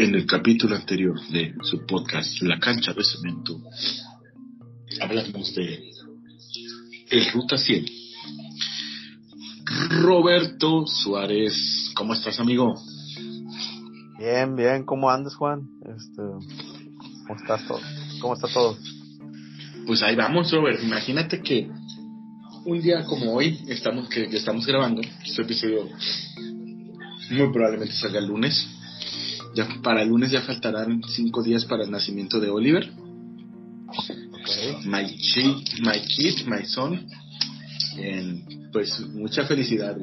En el capítulo anterior de su podcast La cancha de cemento, hablamos de el Ruta 100. Roberto Suárez, ¿cómo estás, amigo? Bien, bien, ¿cómo andas, Juan? Este, ¿Cómo estás todo? ¿Cómo está todo? Pues ahí vamos, Robert. Imagínate que un día como hoy estamos que, que estamos grabando este episodio muy probablemente salga el lunes ya para el lunes ya faltarán cinco días para el nacimiento de Oliver Okay. my kid my kid my son En, pues mucha felicidad.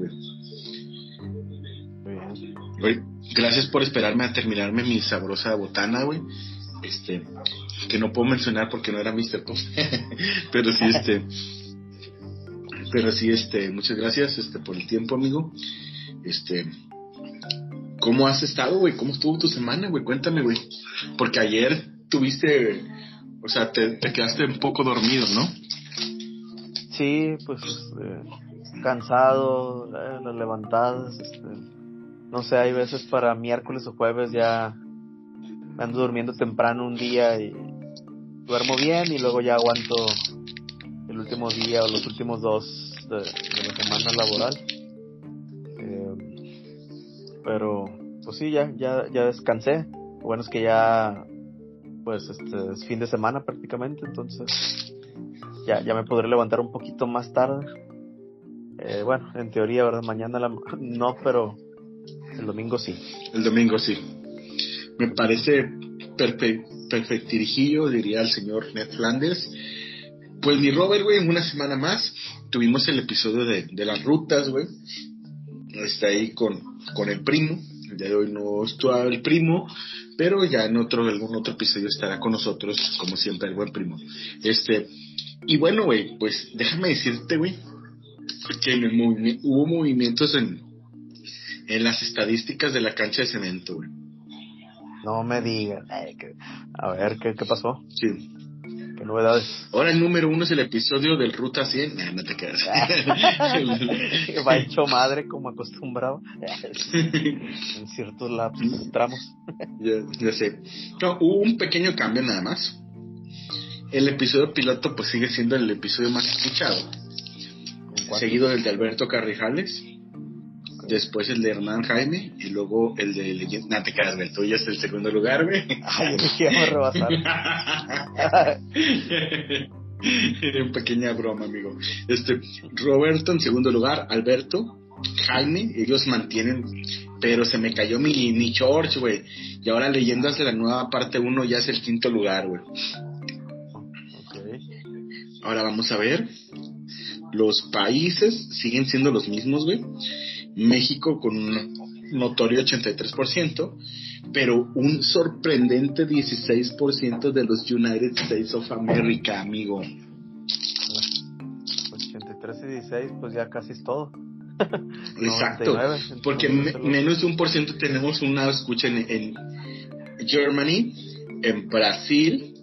Güey, gracias por esperarme a terminarme mi sabrosa botana güey este que no puedo mencionar porque no era Mr. Pop pero sí este pero sí este muchas gracias este por el tiempo amigo este ¿Cómo has estado, güey? ¿Cómo estuvo tu semana, güey? Cuéntame, güey. Porque ayer tuviste, o sea, te, te quedaste un poco dormido, ¿no? Sí, pues este, cansado, eh, las levantadas, este, no sé, hay veces para miércoles o jueves ya ando durmiendo temprano un día y duermo bien y luego ya aguanto el último día o los últimos dos de la semana laboral. Pero, pues sí, ya, ya, ya descansé. Bueno es que ya, pues, este, es fin de semana prácticamente, entonces ya, ya me podré levantar un poquito más tarde. Eh, bueno, en teoría, ¿verdad? Mañana la- no, pero el domingo sí. El domingo sí. Me parece perfe perfectirijillo, diría el señor Ned Flanders. Pues mi Robert, güey, en una semana más tuvimos el episodio de, de las rutas, güey. Está ahí con, con el primo. El día de hoy no está el primo, pero ya en otro, algún otro episodio estará con nosotros, como siempre, el buen primo. Este, y bueno, güey, pues déjame decirte, güey, que en el movi- hubo movimientos en, en las estadísticas de la cancha de cemento, güey. No me que- A ver, ¿qué, qué pasó? Sí. ¿Qué novedades? Ahora el número uno es el episodio del Ruta 100. Nah, no te quedas. Va hecho madre como acostumbrado en ciertos lapsos, tramos. ya, ya sé. No, hubo un pequeño cambio nada más. El episodio piloto pues sigue siendo el episodio más escuchado. Seguido del de Alberto Carrijales. Después el de Hernán Jaime. Y luego el de Leyenda. No te quedas. El tuyo es el segundo lugar, güey. Ay, ya me rebasaron. Una pequeña broma, amigo. Este, Roberto en segundo lugar, Alberto, Jaime, ellos mantienen, pero se me cayó mi, mi George, güey. Y ahora leyendas de la nueva parte 1 ya es el quinto lugar, güey. Ok. Ahora vamos a ver. Los países siguen siendo los mismos, güey. México con un notorio 83%, pero un sorprendente 16% de los United States of America, amigo. 83 y 16, pues ya casi es todo. Exacto. 99, Porque me- menos de un por ciento tenemos una escucha en, en Germany, en Brasil,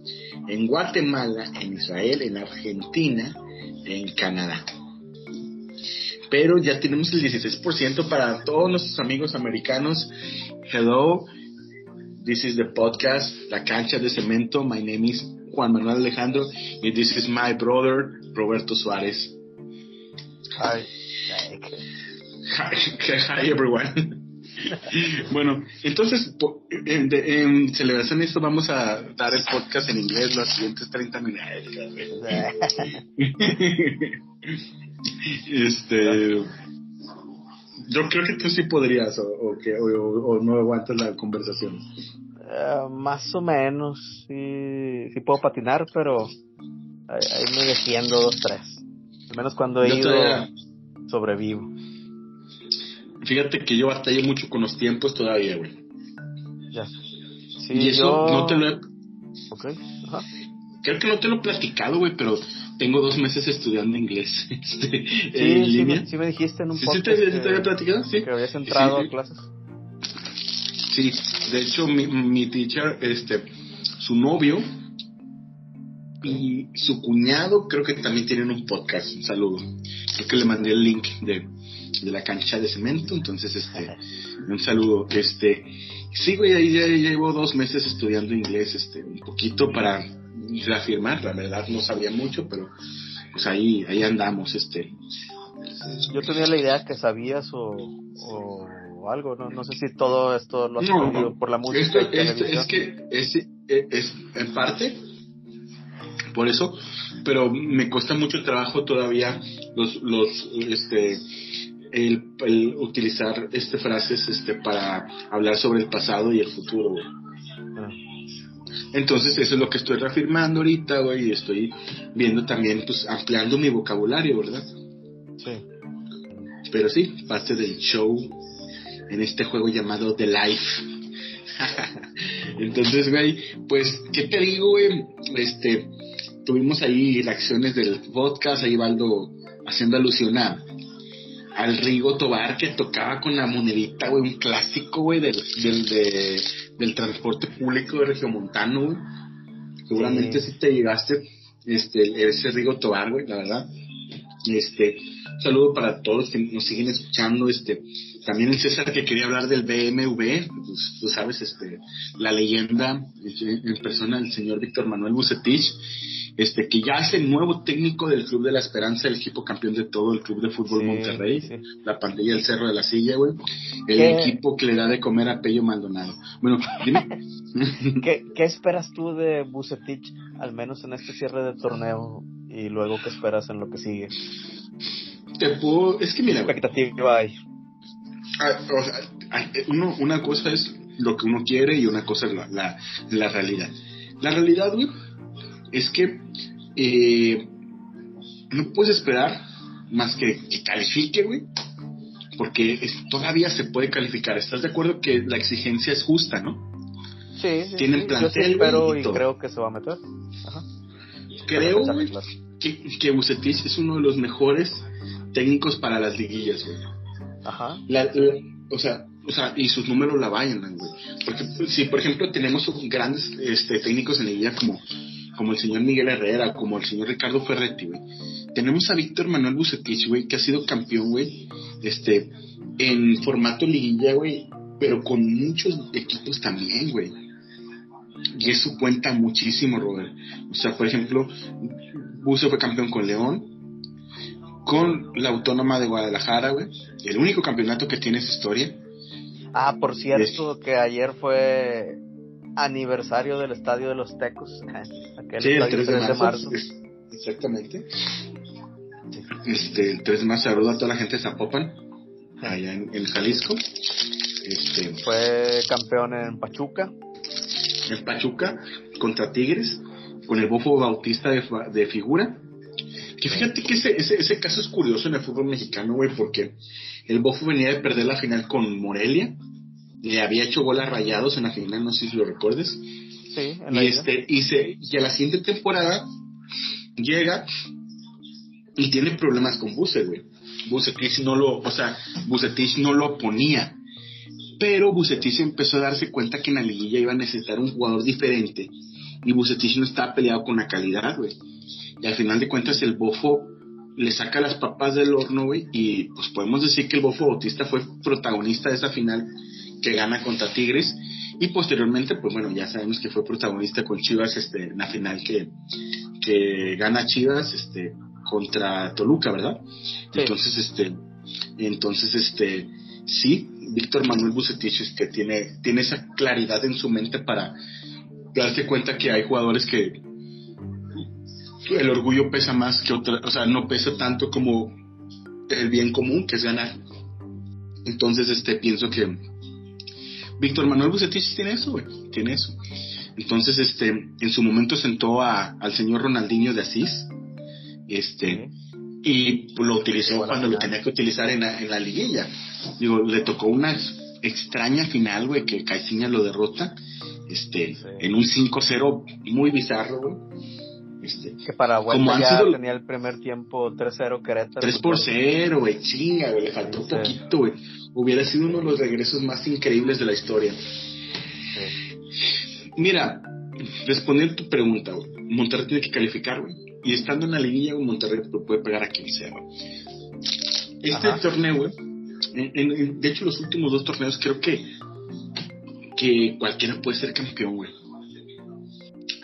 en Guatemala, en Israel, en Argentina, en Canadá. Pero ya tenemos el 16% para todos nuestros amigos americanos. Hello, this is the podcast, La Cancha de Cemento. My name is Juan Manuel Alejandro y this is my brother Roberto Suárez. Que- Hi, hi everyone. bueno, entonces, en celebración de esto vamos a dar el podcast en inglés los siguientes 30 minutos. este, yo creo que tú sí podrías o, o que, o, no aguantas la conversación. Eh, más o menos, sí, sí puedo patinar, pero ahí, ahí me defiendo dos, tres. Al menos cuando he Yo ido, todavía- sobrevivo. Fíjate que yo batallé mucho con los tiempos todavía, güey. Ya. Sí, y eso yo... no te lo he, Ok, ajá. creo que no te lo he platicado, güey, pero tengo dos meses estudiando inglés este, Sí, en sí, línea. me, sí me dijiste en un ¿Sí, sí podcast te, sí que, te había platicado? Sí. que habías entrado a clases. Sí, de hecho mi, mi teacher, este, su novio y su cuñado creo que también tienen un podcast, un saludo. creo que le mandé el link de, de la cancha de cemento, entonces este, un saludo, este, sí, güey, ahí ya llevo dos meses estudiando inglés, este, un poquito para reafirmar, la verdad no sabía mucho, pero pues ahí, ahí andamos, este. Yo tenía la idea que sabías o, o algo, ¿no? No sé si todo esto lo has no, por la música. es que es, es, en parte por eso, pero me cuesta mucho trabajo todavía los, los, este, el, el, utilizar este frases este para hablar sobre el pasado y el futuro ah. Entonces eso es lo que estoy reafirmando ahorita güey y estoy viendo también pues ampliando mi vocabulario verdad sí. Pero sí parte del show en este juego llamado The Life. Entonces güey pues qué te digo güey este tuvimos ahí reacciones del podcast ahí Valdo haciendo alusión a al Rigo Tobar que tocaba con la monedita, güey, un clásico, güey, del, del, del transporte público de Regiomontano, güey. Seguramente si te llegaste, este, ese Rigo Tobar, güey, la verdad. Este, un saludo para todos que nos siguen escuchando, este, también el César que quería hablar del BMW, pues, tú sabes, este, la leyenda en persona del señor Víctor Manuel Bucetich, este, que ya es el nuevo técnico del Club de la Esperanza, el equipo campeón de todo, el Club de Fútbol Monterrey, la pandilla del Cerro de la Silla, güey, el equipo que le da de comer a Pello Maldonado. Bueno, dime. ¿Qué, ¿Qué esperas tú de Bucetich, al menos en este cierre de torneo, y luego qué esperas en lo que sigue? Te puedo, es que mira, expectativa hay? Ah, o sea, uno, una cosa es lo que uno quiere y una cosa es la, la, la realidad. La realidad, güey, es que eh, no puedes esperar más que que califique, güey. Porque todavía se puede calificar. ¿Estás de acuerdo que la exigencia es justa, no? Sí, sí Tienen plantel, pero y, creo que se va a meter. Creo, güey, que, que Bucetich es uno de los mejores técnicos para las liguillas, güey. Ajá. o sea, o sea, y sus números la vayan, güey. Porque si, por ejemplo, tenemos grandes este, técnicos en liguilla como como el señor Miguel Herrera, como el señor Ricardo Ferretti, güey. Tenemos a Víctor Manuel Bucetich, güey, que ha sido campeón, güey, este, en formato liguilla, güey, pero con muchos equipos también, güey. Y eso cuenta muchísimo, Robert. O sea, por ejemplo, Buce fue campeón con León, con la Autónoma de Guadalajara, güey. El único campeonato que tiene esa historia. Ah, por cierto, que ayer fue aniversario del Estadio de los Tecos. sí, el 3 de marzo. exactamente. Este, el 3 de marzo saludo a toda la gente de Zapopan, allá en, Jalisco. Este, Fue campeón en Pachuca. En Pachuca, contra Tigres, con el bofo bautista de, de figura. Que fíjate que ese, ese, ese caso es curioso en el fútbol mexicano, güey, porque el bofo venía de perder la final con Morelia le había hecho bolas rayados en la final, no sé si lo recuerdes. Sí, en y, este, y, se, y a la siguiente temporada llega y tiene problemas con Buse, güey. Bucetich no lo, o sea, Bucetich no lo ponía. Pero Bucetich empezó a darse cuenta que en la liguilla iba a necesitar un jugador diferente. Y Bucetich no estaba peleado con la calidad, güey. Y al final de cuentas el Bofo le saca las papas del horno, güey. Y pues podemos decir que el Bofo Bautista fue protagonista de esa final que gana contra Tigres. Y posteriormente pues bueno ya sabemos que fue protagonista con Chivas este en la final que que gana Chivas este contra Toluca verdad entonces este entonces este sí Víctor Manuel Bucetich este tiene tiene esa claridad en su mente para darse cuenta que hay jugadores que el orgullo pesa más que otra o sea no pesa tanto como el bien común que es ganar. Entonces este pienso que Víctor Manuel Bucetich tiene eso, güey, tiene eso. Entonces, este, en su momento sentó a, al señor Ronaldinho de Asís, este, y lo utilizó cuando lo tenía que utilizar en la, en la liguilla. Digo, le tocó una extraña final, güey, que Caiciña lo derrota, este, en un 5-0 muy bizarro, güey. Este, que para vuelta ya sido, tenía el primer tiempo 3-0 Querétaro. 3 por 0, güey, chinga, güey, le faltó un poquito, güey hubiera sido uno de los regresos más increíbles de la historia. Mira, responder tu pregunta, Monterrey tiene que calificar, güey. Y estando en la liguilla, Monterrey puede pegar a quien sea, este torneo, güey, de hecho los últimos dos torneos creo que que cualquiera puede ser campeón, güey.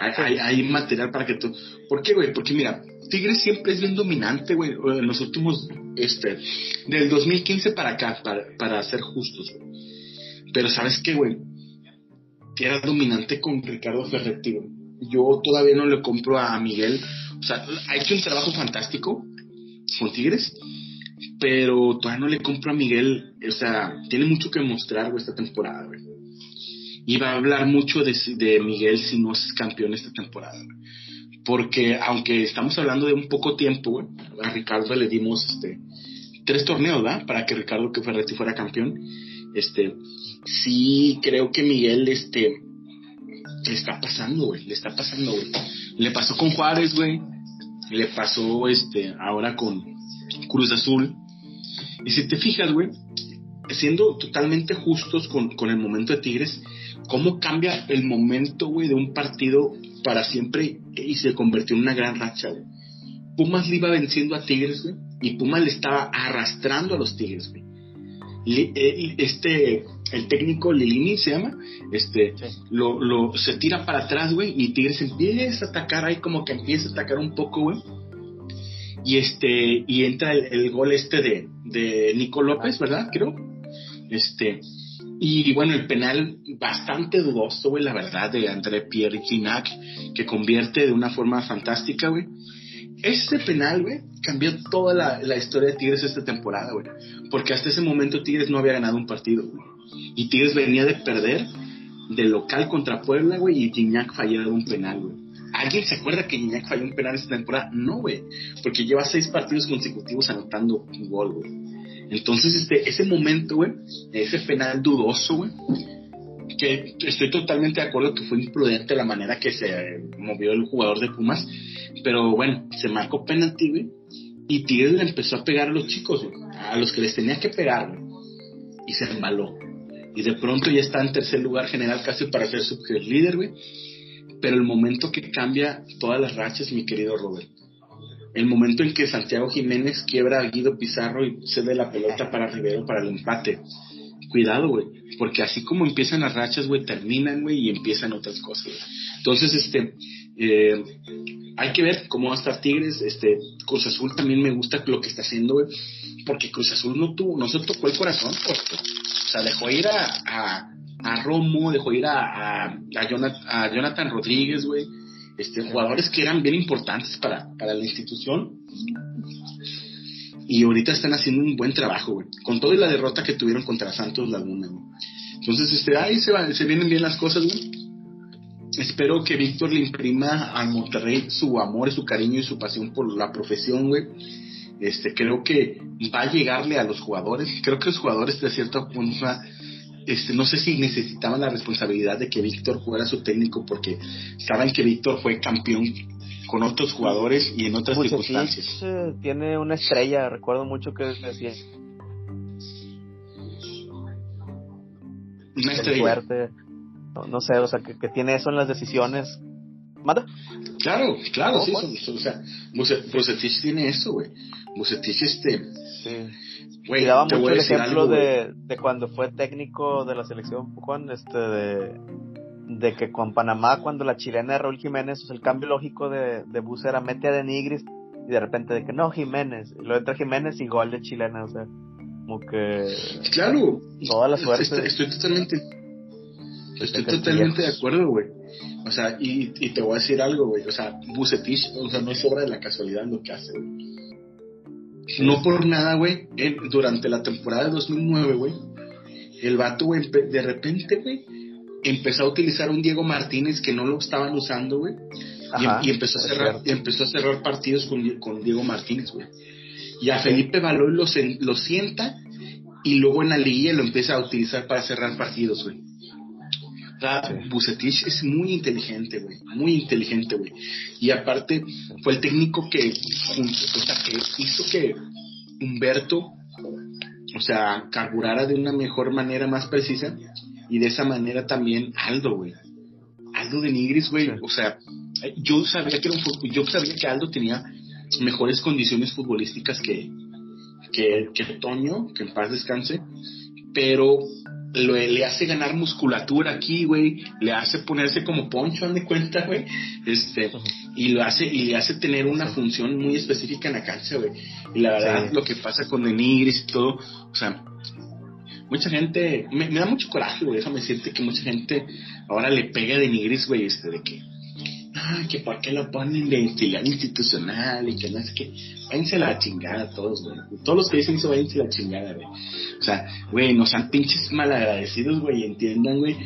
Hay, material para que tú... ¿Por qué, güey? Porque mira, Tigres siempre es bien dominante, güey, en los últimos, este, del 2015 para acá, para, para ser justos, Pero ¿sabes qué, güey? Era dominante con Ricardo Ferretti, Yo todavía no le compro a Miguel. O sea, ha hecho un trabajo fantástico con Tigres, pero todavía no le compro a Miguel. O sea, tiene mucho que mostrar, güey, esta temporada, güey. Va a hablar mucho de, de Miguel si no es campeón esta temporada, porque aunque estamos hablando de un poco tiempo, a Ricardo le dimos este tres torneos, ¿verdad? Para que Ricardo que Ferretti fuera campeón. Este, sí creo que Miguel este le está pasando, le está pasando. Le pasó con Juárez, güey. Le pasó este ahora con Cruz Azul. Y si te fijas, güey, siendo totalmente justos con, con el momento de Tigres, cómo cambia el momento, güey, de un partido para siempre y se convirtió en una gran racha, güey. Pumas le iba venciendo a Tigres, güey, y Pumas le estaba arrastrando a los Tigres, güey. Eh, este, el técnico Lilini se llama, este, lo, lo, se tira para atrás, güey, y Tigres empieza a atacar ahí como que empieza a atacar un poco, güey. Y este, y entra el, el gol este de, de Nico López, ¿verdad? Creo. Este, y bueno, el penal bastante dudoso, güey, la verdad, de André Pierre Ginac, que convierte de una forma fantástica, güey. Ese penal, güey, cambió toda la, historia de Tigres esta temporada, güey. Porque hasta ese momento Tigres no había ganado un partido, güey. Y Tigres venía de perder de local contra Puebla, güey, y Gignac falló un penal, güey. ¿Alguien se acuerda que Gignac falló un penal esta temporada? No, güey. Porque lleva seis partidos consecutivos anotando un gol, güey. Entonces, este, ese momento, güey, ese penal dudoso, güey, que estoy totalmente de acuerdo que fue imprudente la manera que se movió el jugador de Pumas, pero bueno, se marcó penalti, güey, y Tigres le empezó a pegar a los chicos, güey, a los que les tenía que pegar, güey, y se embaló. Y de pronto ya está en tercer lugar general casi para ser su líder, güey. Pero el momento que cambia todas las rachas, mi querido Robert, el momento en que Santiago Jiménez quiebra a Guido Pizarro y cede la pelota para Rivero para el empate. Cuidado, güey, porque así como empiezan las rachas, güey, terminan, güey, y empiezan otras cosas. Entonces, este, eh, hay que ver cómo va a estar Tigres. Este, Cruz Azul también me gusta lo que está haciendo, güey, porque Cruz Azul no tuvo, no se tocó el corazón, pues, o sea, dejó ir a, a, Romo, dejó ir a, a, Jonathan, a Jonathan Rodríguez, güey este, jugadores que eran bien importantes para, para la institución. Y ahorita están haciendo un buen trabajo, güey. Con toda la derrota que tuvieron contra Santos Laguna, Entonces, este, ahí se, va, se vienen bien las cosas, güey. Espero que Víctor le imprima a Monterrey su amor, su cariño y su pasión por la profesión, güey. Este, creo que va a llegarle a los jugadores. Creo que los jugadores de cierta forma este, no sé si necesitaban la responsabilidad de que Víctor fuera su técnico porque saben que Víctor fue campeón con otros jugadores y en otras circunstancias. Eh, tiene una estrella, recuerdo mucho que decía. Una estrella. no, sé, o sea, que, tiene eso en las decisiones. ¿Manda? Claro, claro, sí, o sea, Bucetich tiene eso, güey. Bucetich, este. Sí y daba mucho el ejemplo de, de, cuando fue técnico de la selección, Juan, este, de, de que con Panamá, cuando la chilena de Raúl Jiménez, el cambio lógico de, de Bus era mete a Denigris y de repente de que no, Jiménez, y lo entra Jiménez y gol de chilena, o sea, como que. Claro, toda la suerte. Estoy, totalmente. Estoy totalmente de acuerdo, güey. O sea, y, y, te voy a decir algo, güey. O sea, Bucetich, o sea, no es obra de la casualidad lo que hace, güey. No por nada, güey, durante la temporada de 2009, güey, el vato, güey, de repente, güey, empezó a utilizar un Diego Martínez que no lo estaban usando, güey. Y, empezó a cerrar, y empezó a cerrar partidos con, con Diego Martínez, güey. Y a Felipe Baloy lo, lo sienta y luego en la liguilla lo empieza a utilizar para cerrar partidos, güey. Bucetich es muy inteligente, güey. Muy inteligente, güey. Y aparte, fue el técnico que, o sea, que hizo que Humberto, o sea, carburara de una mejor manera, más precisa. Y de esa manera también Aldo, güey. Aldo de Nigris, güey. O sea, yo sabía que era un, yo sabía que Aldo tenía mejores condiciones futbolísticas que, que, que Toño, que en paz descanse, pero lo, le hace ganar musculatura aquí, güey, le hace ponerse como poncho, de cuenta, güey, este, y lo hace, y le hace tener una función muy específica en la cancha, güey, y la verdad, lo que pasa con Denigris y todo, o sea, mucha gente, me, da mucho coraje, güey, déjame decirte que mucha gente ahora le pega a Denigris, güey, este, de que, ah, que por qué lo ponen de institucional y que no es que, váyanse la chingada todos, güey, todos los que dicen eso, váyanse la chingada, güey, o sea, güey, no sean pinches malagradecidos, güey, entiendan, güey,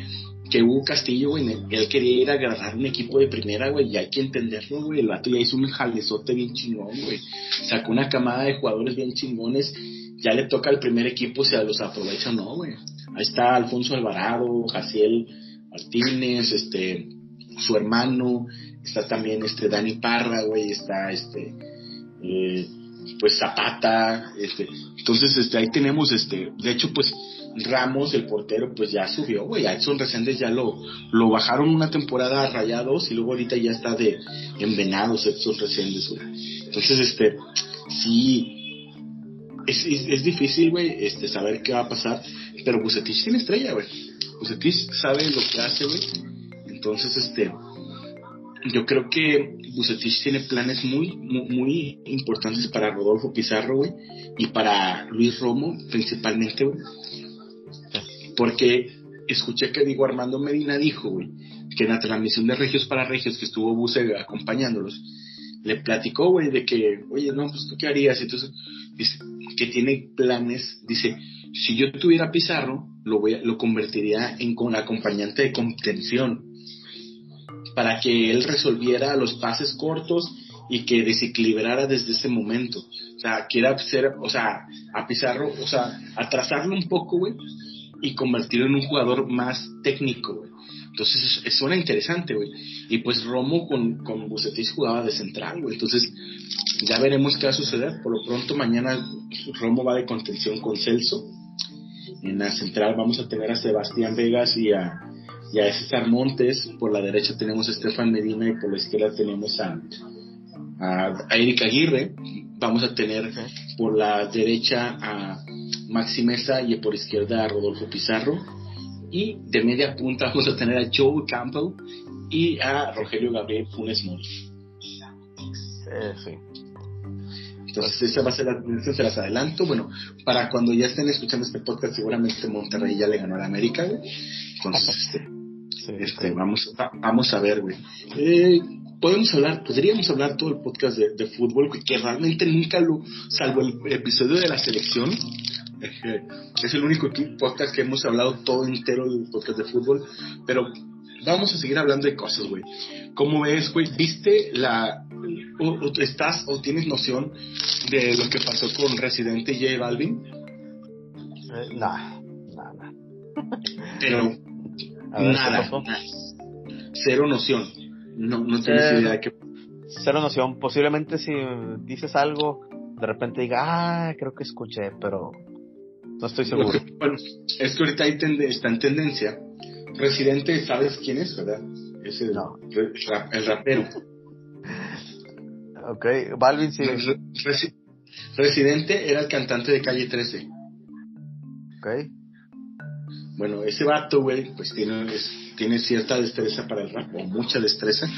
que Hugo Castillo, güey, él quería ir a agarrar un equipo de primera, güey, y hay que entenderlo, güey, el vato ya hizo un jalezote bien chingón, güey, sacó una camada de jugadores bien chingones, ya le toca al primer equipo si los aprovecha o no, güey. Ahí está Alfonso Alvarado, Jaciel Martínez, este, su hermano, está también este Dani Parra, güey, está este, eh, pues Zapata, este, entonces este, ahí tenemos este, de hecho pues Ramos, el portero, pues ya subió, güey, a Edson Reséndez ya lo, lo bajaron una temporada a rayados y luego ahorita ya está de envenados Edson Reséndez, güey. Entonces, este, sí, es, es, difícil, güey, este, saber qué va a pasar, pero Bucetich tiene estrella, güey. Bucetich sabe lo que hace, güey. Entonces, este, yo creo que Bucetich tiene planes muy, muy, importantes para Rodolfo Pizarro, güey, y para Luis Romo, principalmente, güey. Porque escuché que digo Armando Medina dijo, güey, que en la transmisión de Regios para Regios, que estuvo Buce acompañándolos, le platicó, güey, de que, oye, no, pues tú qué harías. Entonces, dice, que tiene planes, dice, si yo tuviera Pizarro, lo, voy a, lo convertiría en con acompañante de contención para que él resolviera los pases cortos y que desequilibrara desde ese momento. O sea, quiere hacer, o sea, a Pizarro, o sea, atrasarlo un poco, güey, y convertirlo en un jugador más técnico, güey. Entonces, eso suena interesante, güey. Y pues Romo con, con Bucetis jugaba de central, güey. Entonces, ya veremos qué va a suceder. Por lo pronto, mañana Romo va de contención con Celso. En la central vamos a tener a Sebastián Vegas y a y a César Montes, por la derecha tenemos a Estefan Medina y por la izquierda tenemos a, a, Erika Aguirre, vamos a tener por la derecha a Maxi Mesa y por izquierda a Rodolfo Pizarro y de media punta vamos a tener a Joe Campbell y a Rogelio Gabriel Funes Mori. sí. Entonces, esa va a ser la, se las adelanto. Bueno, para cuando ya estén escuchando este podcast, seguramente Monterrey ya le ganó a la América, Entonces, este, este, vamos, vamos a ver, güey. Eh, podemos hablar, podríamos hablar todo el podcast de, fútbol, que realmente nunca lo, salvo el episodio de la selección, es el único podcast que hemos hablado todo entero del podcast de fútbol, pero vamos a seguir hablando de cosas, güey. ¿Cómo ves, güey? ¿Viste la, o, estás, o tienes noción de lo que pasó con Residente J Balvin? Eh, nada, nada. Pero nada, Cero noción. No, no tienes eh, idea de qué. Cero noción. Posiblemente si dices algo, de repente diga, ah, creo que escuché, pero no estoy seguro. bueno, es que ahorita está en tendencia. Residente, ¿sabes quién es, verdad? Es el, el rapero. ok, Balvin sí. Residente era el cantante de Calle 13. Ok. Bueno, ese vato, güey, pues tiene, tiene cierta destreza para el rap, o mucha destreza.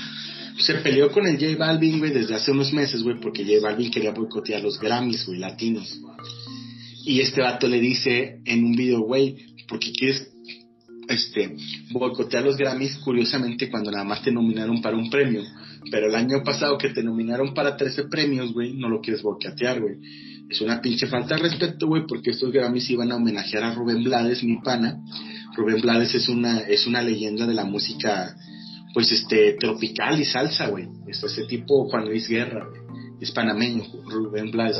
Se peleó con el J Balvin, güey, desde hace unos meses, güey, porque J Balvin quería boicotear los Grammys, güey, latinos. Y este vato le dice en un video, güey, ¿por qué quieres este, boicotear los Grammys? Curiosamente, cuando nada más te nominaron para un premio. Pero el año pasado que te nominaron para 13 premios, güey, no lo quieres boicotear, güey es una pinche falta de respeto, güey, porque estos Grammys iban a homenajear a Rubén Blades, mi pana. Rubén Blades es una, es una leyenda de la música, pues, este, tropical y salsa, güey. Es ese tipo Juan Luis Guerra, Es panameño, Rubén Blades.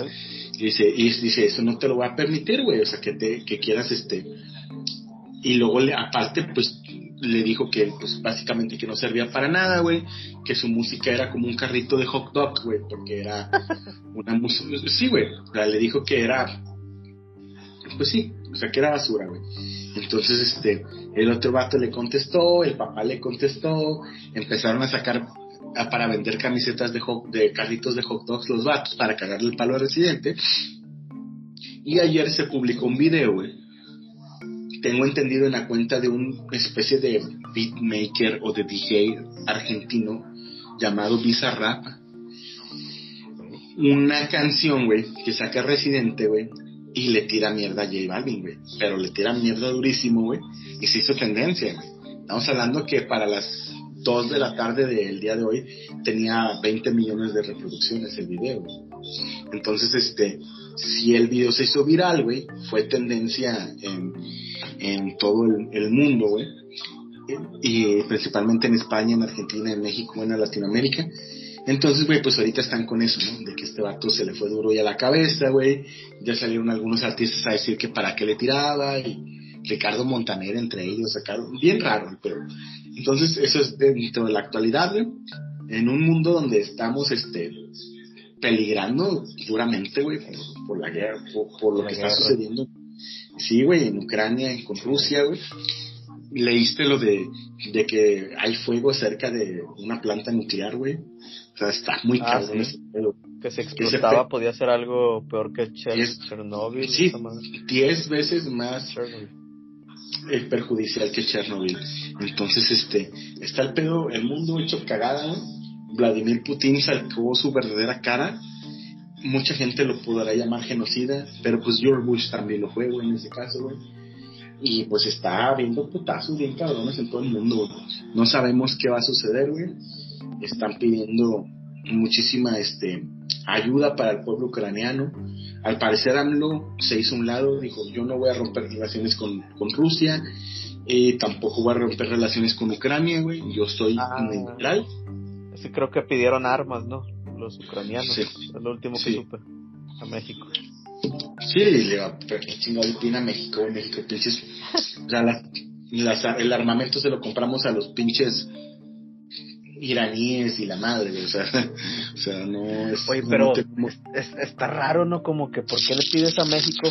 Y dice, y dice, eso no te lo voy a permitir, güey. O sea, que te, que quieras, este. Y luego, le, aparte, pues, le dijo que, pues, básicamente que no servía para nada, güey, que su música era como un carrito de hot dog, güey, porque era una música, sí, güey, le dijo que era, pues sí, o sea, que era basura, güey. Entonces, este, el otro vato le contestó, el papá le contestó, empezaron a sacar para vender camisetas de, de carritos de hot dogs los vatos para cagarle el palo al residente. Y ayer se publicó un video, güey. Tengo entendido en la cuenta de una especie de beatmaker o de DJ argentino llamado Bizarrap. Una canción, güey, que saca Residente, güey, y le tira mierda a J Balvin, güey. Pero le tira mierda durísimo, güey. Y se hizo tendencia, güey. Estamos hablando que para las 2 de la tarde del día de hoy tenía 20 millones de reproducciones el video. Entonces, este, si el video se hizo viral, güey, fue tendencia en, en todo el, mundo, güey. Y principalmente en España, en Argentina, en México, en Latinoamérica. Entonces, güey, pues ahorita están con eso, ¿no? De que este vato se le fue duro y a la cabeza, güey. Ya salieron algunos artistas a decir que para qué le tiraba y Ricardo Montaner entre ellos sacaron. Bien raro, pero... Entonces, eso es dentro de la actualidad, güey. En un mundo donde estamos, este, peligrando duramente, güey, por, la guerra, por, lo que está sucediendo. Sí, güey, en Ucrania, con Rusia, güey leíste lo de, de que hay fuego cerca de una planta nuclear, güey. O sea, está muy ah, cabrón Que se explotaba podía ser algo peor que Chernobyl. Sí, diez veces más perjudicial que Chernobyl. Entonces, este, está el pedo, el mundo hecho cagada, Vladimir Putin sacó su verdadera cara. Mucha gente lo podrá llamar genocida, pero pues George Bush también lo fue, güey, en ese caso, güey y pues está habiendo putazos bien cabrones en todo el mundo. No sabemos qué va a suceder, güey. Están pidiendo muchísima este ayuda para el pueblo ucraniano. Al parecer AMLO se hizo un lado, dijo yo no voy a romper relaciones con, con Rusia, eh, tampoco voy a romper relaciones con Ucrania, güey. Yo estoy ah, neutral. Sí, creo que pidieron armas, ¿no? Los ucranianos. Es lo último que supe a México. Sí, le va chingado a México, México, pinches. O sea, el armamento se lo compramos a los pinches iraníes y la madre, o sea, o sea no es. Oye, pero está raro, ¿no? Como que, ¿por qué le pides a México?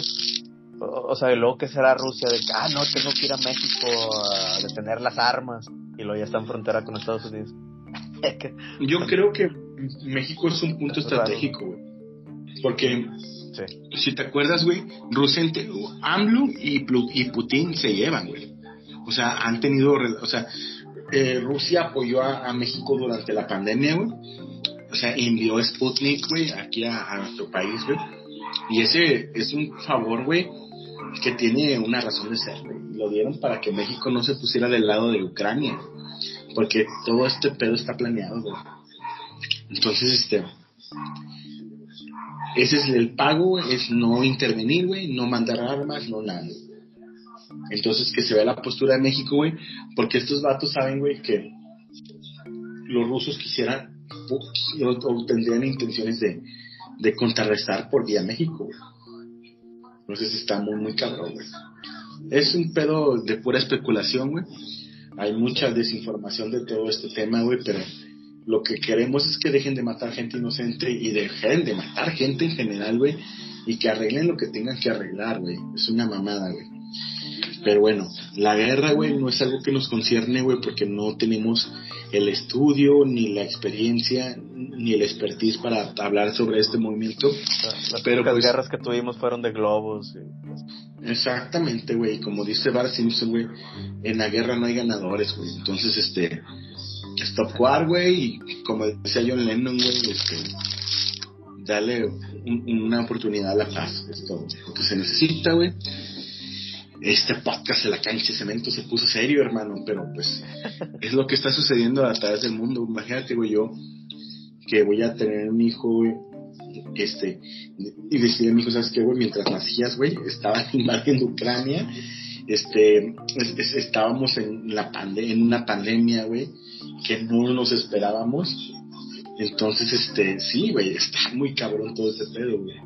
O, sea, y luego que será Rusia de que, ah, no, tengo que ir a México a detener las armas y luego ya está en frontera con Estados Unidos. Yo creo que México es un punto estratégico, güey. Porque si te acuerdas, güey, Rusia, AMLO y, y Putin se llevan, güey. O sea, han tenido, o sea, eh, Rusia apoyó a, México durante la pandemia, güey. O sea, envió Sputnik, güey, aquí a, nuestro país, güey. Y ese es un favor, güey, que tiene una razón de ser, güey. Lo dieron para que México no se pusiera del lado de Ucrania. Porque todo este pedo está planeado, güey. Entonces, este ese es el pago, es no intervenir, güey, no mandar armas, no nada. Entonces que se vea la postura de México, güey, porque estos vatos saben, güey, que los rusos quisieran o, tendrían intenciones de, de contrarrestar por vía México, güey. Entonces está muy, muy cabrón, güey. Es un pedo de pura especulación, güey. Hay mucha desinformación de todo este tema, güey, pero lo que queremos es que dejen de matar gente inocente y dejen de matar gente en general, güey. Y que arreglen lo que tengan que arreglar, güey. Es una mamada, güey. Pero bueno, la guerra, güey, no es algo que nos concierne, güey, porque no tenemos el estudio, ni la experiencia, ni el expertise para hablar sobre este movimiento. Las Pero pues, guerras que tuvimos fueron de globos. Exactamente, güey. Como dice Bart Simpson, güey, en la guerra no hay ganadores, güey. Entonces, este, Stop War, güey, y como decía John Lennon, güey, este, darle una oportunidad a la paz, es se necesita, güey. Este podcast de la cancha de cemento se puso serio, hermano, pero pues es lo que está sucediendo a través del mundo. Imagínate, güey, yo que voy a tener un hijo, güey, este, y decirle a mi hijo, ¿sabes qué, güey? Mientras nacías, güey, estaba invadiendo Ucrania, este, estábamos en la pande en una pandemia, güey, que no nos esperábamos. Entonces, este, sí, güey, está muy cabrón todo ese pedo, güey.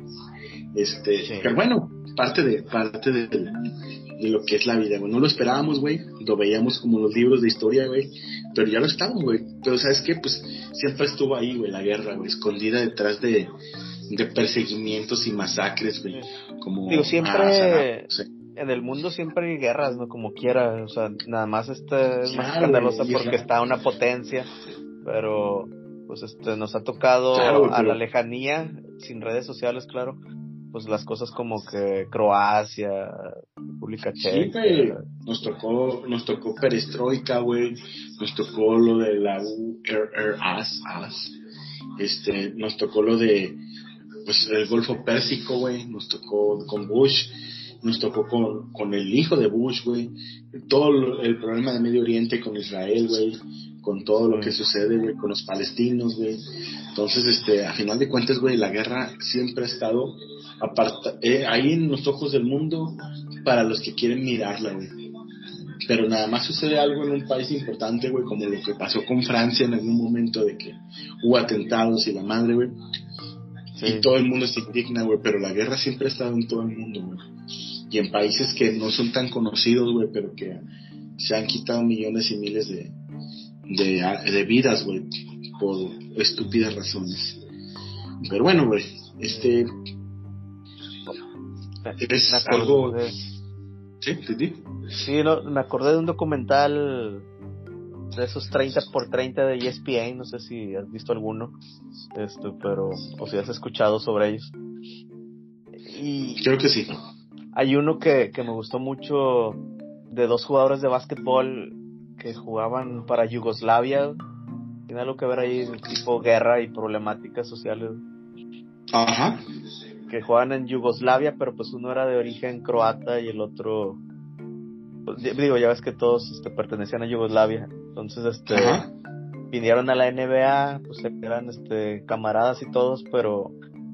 Este, pero bueno, parte de, parte de, de, lo que es la vida, güey. No lo esperábamos, güey. Lo veíamos como los libros de historia, güey. Pero ya lo estamos, güey. Pero ¿sabes qué? Pues siempre estuvo ahí, güey, la guerra, güey, escondida detrás de, de perseguimientos y masacres, güey. Como Digo, siempre en el mundo siempre hay guerras, ¿no? Como quiera, o sea, nada más este es más escandalosa porque está una potencia, pero pues este nos ha tocado a la lejanía, sin redes sociales, claro, pues las cosas como que Croacia, República Checa. Sí, nos tocó, nos tocó perestroika, güey, nos tocó lo de la URRAS, este, nos tocó lo de, pues el Golfo Pérsico, güey, nos tocó con Bush, nos tocó con, con el hijo de Bush, güey, todo el problema de Medio Oriente con Israel, güey, con todo lo que mm. sucede, güey, con los palestinos, güey. Entonces, este, a final de cuentas, güey, la guerra siempre ha estado aparta eh, ahí en los ojos del mundo para los que quieren mirarla, güey. Pero nada más sucede algo en un país importante, güey, como lo que pasó con Francia en algún momento de que hubo atentados y la madre, güey. Y todo el mundo se indigna, güey, pero la guerra siempre ha estado en todo el mundo, güey. Y en países que no son tan conocidos, güey, pero que se han quitado millones y miles de, de, de vidas, güey, por estúpidas razones. Pero bueno, güey, este... Es algo... ¿Sí? Sí, no, me acordé de un documental de esos 30 por 30 de ESPN, no sé si has visto alguno, este, pero, o si has escuchado sobre ellos. Y Creo que sí. Hay uno que, que me gustó mucho de dos jugadores de básquetbol que jugaban para Yugoslavia. Tiene algo que ver ahí, tipo guerra y problemáticas sociales. Ajá. Que jugaban en Yugoslavia, pero pues uno era de origen croata y el otro. Pues, digo, ya ves que todos este, pertenecían a Yugoslavia. Entonces, este. Vinieron a la NBA, pues eran este, camaradas y todos, pero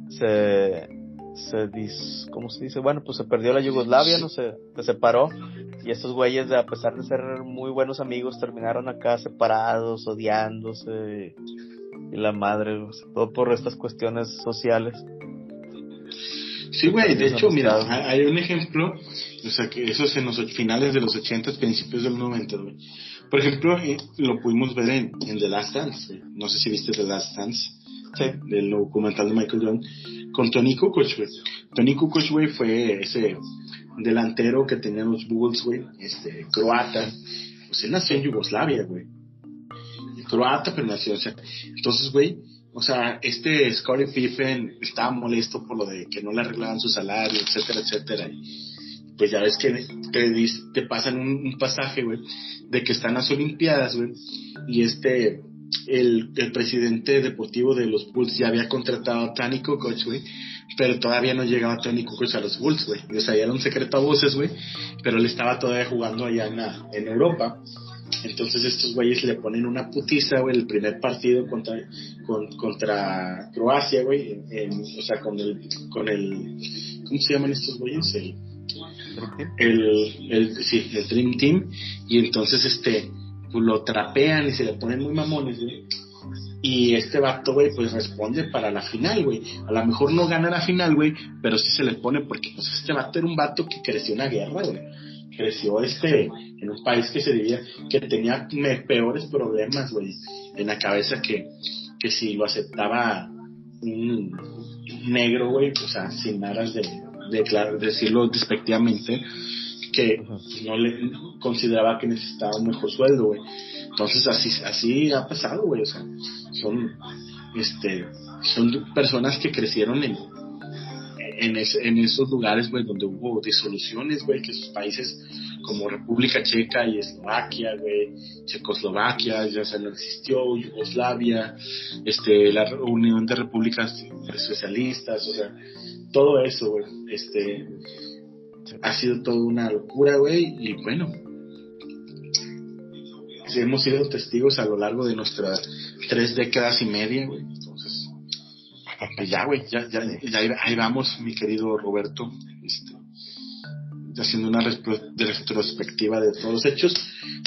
se se dis, ¿cómo se dice? Bueno, pues se perdió la Yugoslavia, no se, se separó y estos güeyes, a pesar de ser muy buenos amigos, terminaron acá separados, odiándose y, la madre, todo por estas cuestiones sociales. Sí, güey, de hecho, mira, hay un ejemplo, o sea, que eso es en los finales de los 80, principios del 90, güey. Por ejemplo, eh, lo pudimos ver en, en The Last Dance, no sé si viste The Last Dance, sí. del documental de Michael Jordan con Tony Kukoc, güey. Tony Kukoc, güey, fue ese delantero que tenían los Bulls, güey, este, croata. Pues él nació en Yugoslavia, güey. Croata, pero nació, o sea, entonces, güey, o sea, este Scottie Pippen estaba molesto por lo de que no le arreglaban su salario, etcétera, etcétera. Pues ya ves que te, te pasan un, pasaje, güey, de que están las Olimpiadas, güey, y este, el, presidente deportivo de los Bulls ya había contratado a Tony Kukoc, güey, pero todavía no llegaba Tony Kukoc a los Bulls, güey. O sea, ya era un secreto a voces, güey, pero él estaba todavía jugando allá en Europa. Entonces estos güeyes le ponen una putiza, güey, el primer partido contra, contra Croacia, güey, o sea, con el, con el, ¿cómo se llaman estos güeyes? El, el, el, sí, el Dream Team, y entonces este, pues lo trapean y se le ponen muy mamones, güey. Y este vato, güey, pues responde para la final, güey. A lo mejor no gana la final, güey, pero sí se le pone porque pues este vato era un vato que creció en la guerra, güey. Creció este en un país que se diría que tenía peores problemas, güey, en la cabeza que, que si lo aceptaba un negro, güey, o sea, sin nada de, de decirlo despectivamente, que no le consideraba que necesitaba un mejor sueldo, güey. Entonces así, así ha pasado, güey. O sea, son, este, son personas que crecieron en, en, en esos lugares, güey, donde hubo disoluciones, güey, que esos países como República Checa y Eslovaquia, güey, Checoslovaquia, ya se no existió, Yugoslavia, este, la Unión de Repúblicas Socialistas, o sea, todo eso, güey, este, ha sido toda una locura, güey, y bueno, hemos sido testigos a lo largo de nuestras tres décadas y media, güey, pues ya, güey, ya, ya, ahí vamos, mi querido Roberto, este, haciendo una retrospectiva de todos los hechos,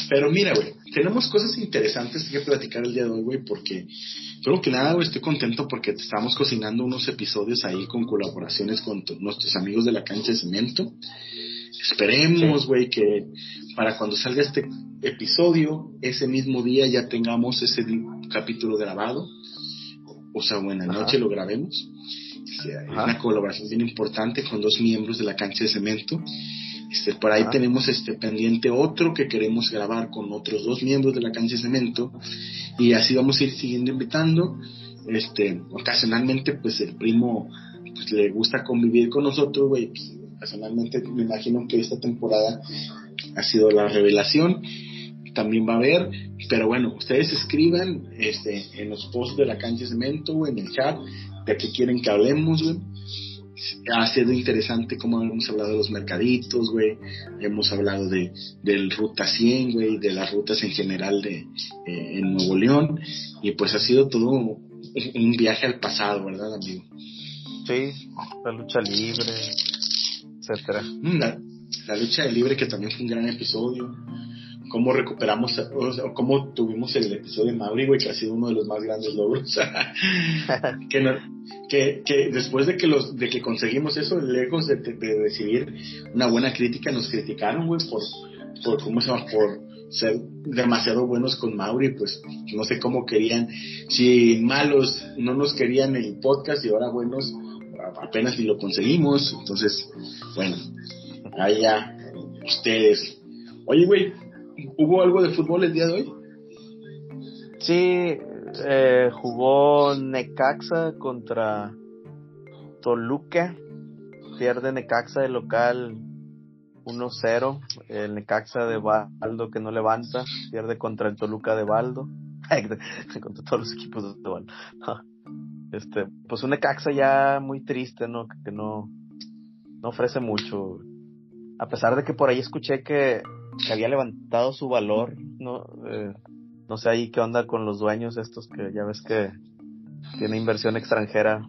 pero mira, güey, tenemos cosas interesantes que platicar el día de hoy, güey, porque creo que nada, güey, estoy contento porque estamos cocinando unos episodios ahí con colaboraciones con nuestros amigos de la cancha de cemento. Esperemos, güey, que para cuando salga este episodio, ese mismo día ya tengamos ese capítulo grabado. O sea, buena noche lo grabemos. Es una colaboración bien importante con dos miembros de la cancha de cemento. Este, por ahí tenemos este pendiente otro que queremos grabar con otros dos miembros de la cancha de cemento y así vamos a ir siguiendo invitando este, ocasionalmente, pues el primo pues, le gusta convivir con nosotros, güey. Pues, ocasionalmente me imagino que esta temporada ha sido la revelación. También va a haber, pero bueno, ustedes escriban este, en los posts de la cancha de cemento, o en el chat, de qué quieren que hablemos, güey. Ha sido interesante como hemos hablado de los mercaditos, güey, hemos hablado de del Ruta 100, güey, de las rutas en general de eh, en Nuevo León. Y pues ha sido todo un viaje al pasado, ¿verdad, amigo? Sí, la lucha libre, etcétera. Mm, la, la lucha libre que también fue un gran episodio cómo recuperamos, o cómo tuvimos el episodio de Mauri, güey, que ha sido uno de los más grandes logros. que, que, después de que los de que conseguimos eso, lejos de, de, recibir una buena crítica, nos criticaron, güey, por, por, ¿cómo se llama? Por ser demasiado buenos con Mauri, pues no sé cómo querían, si malos no nos querían el podcast y ahora buenos apenas si lo conseguimos, entonces, bueno, ahí ya ustedes. Oye, güey, ¿Hubo algo de fútbol el día de hoy? Sí, eh, jugó Necaxa contra Toluca. Pierde Necaxa de local 1-0. El Necaxa de Baldo que no levanta. Pierde contra el Toluca de Baldo. contra todos los equipos de Baldo. este, pues un Necaxa ya muy triste, ¿no? Que no, no ofrece mucho. A pesar de que por ahí escuché que que había levantado su valor, no, eh, no sé ahí qué onda con los dueños estos que ya ves que tiene inversión extranjera.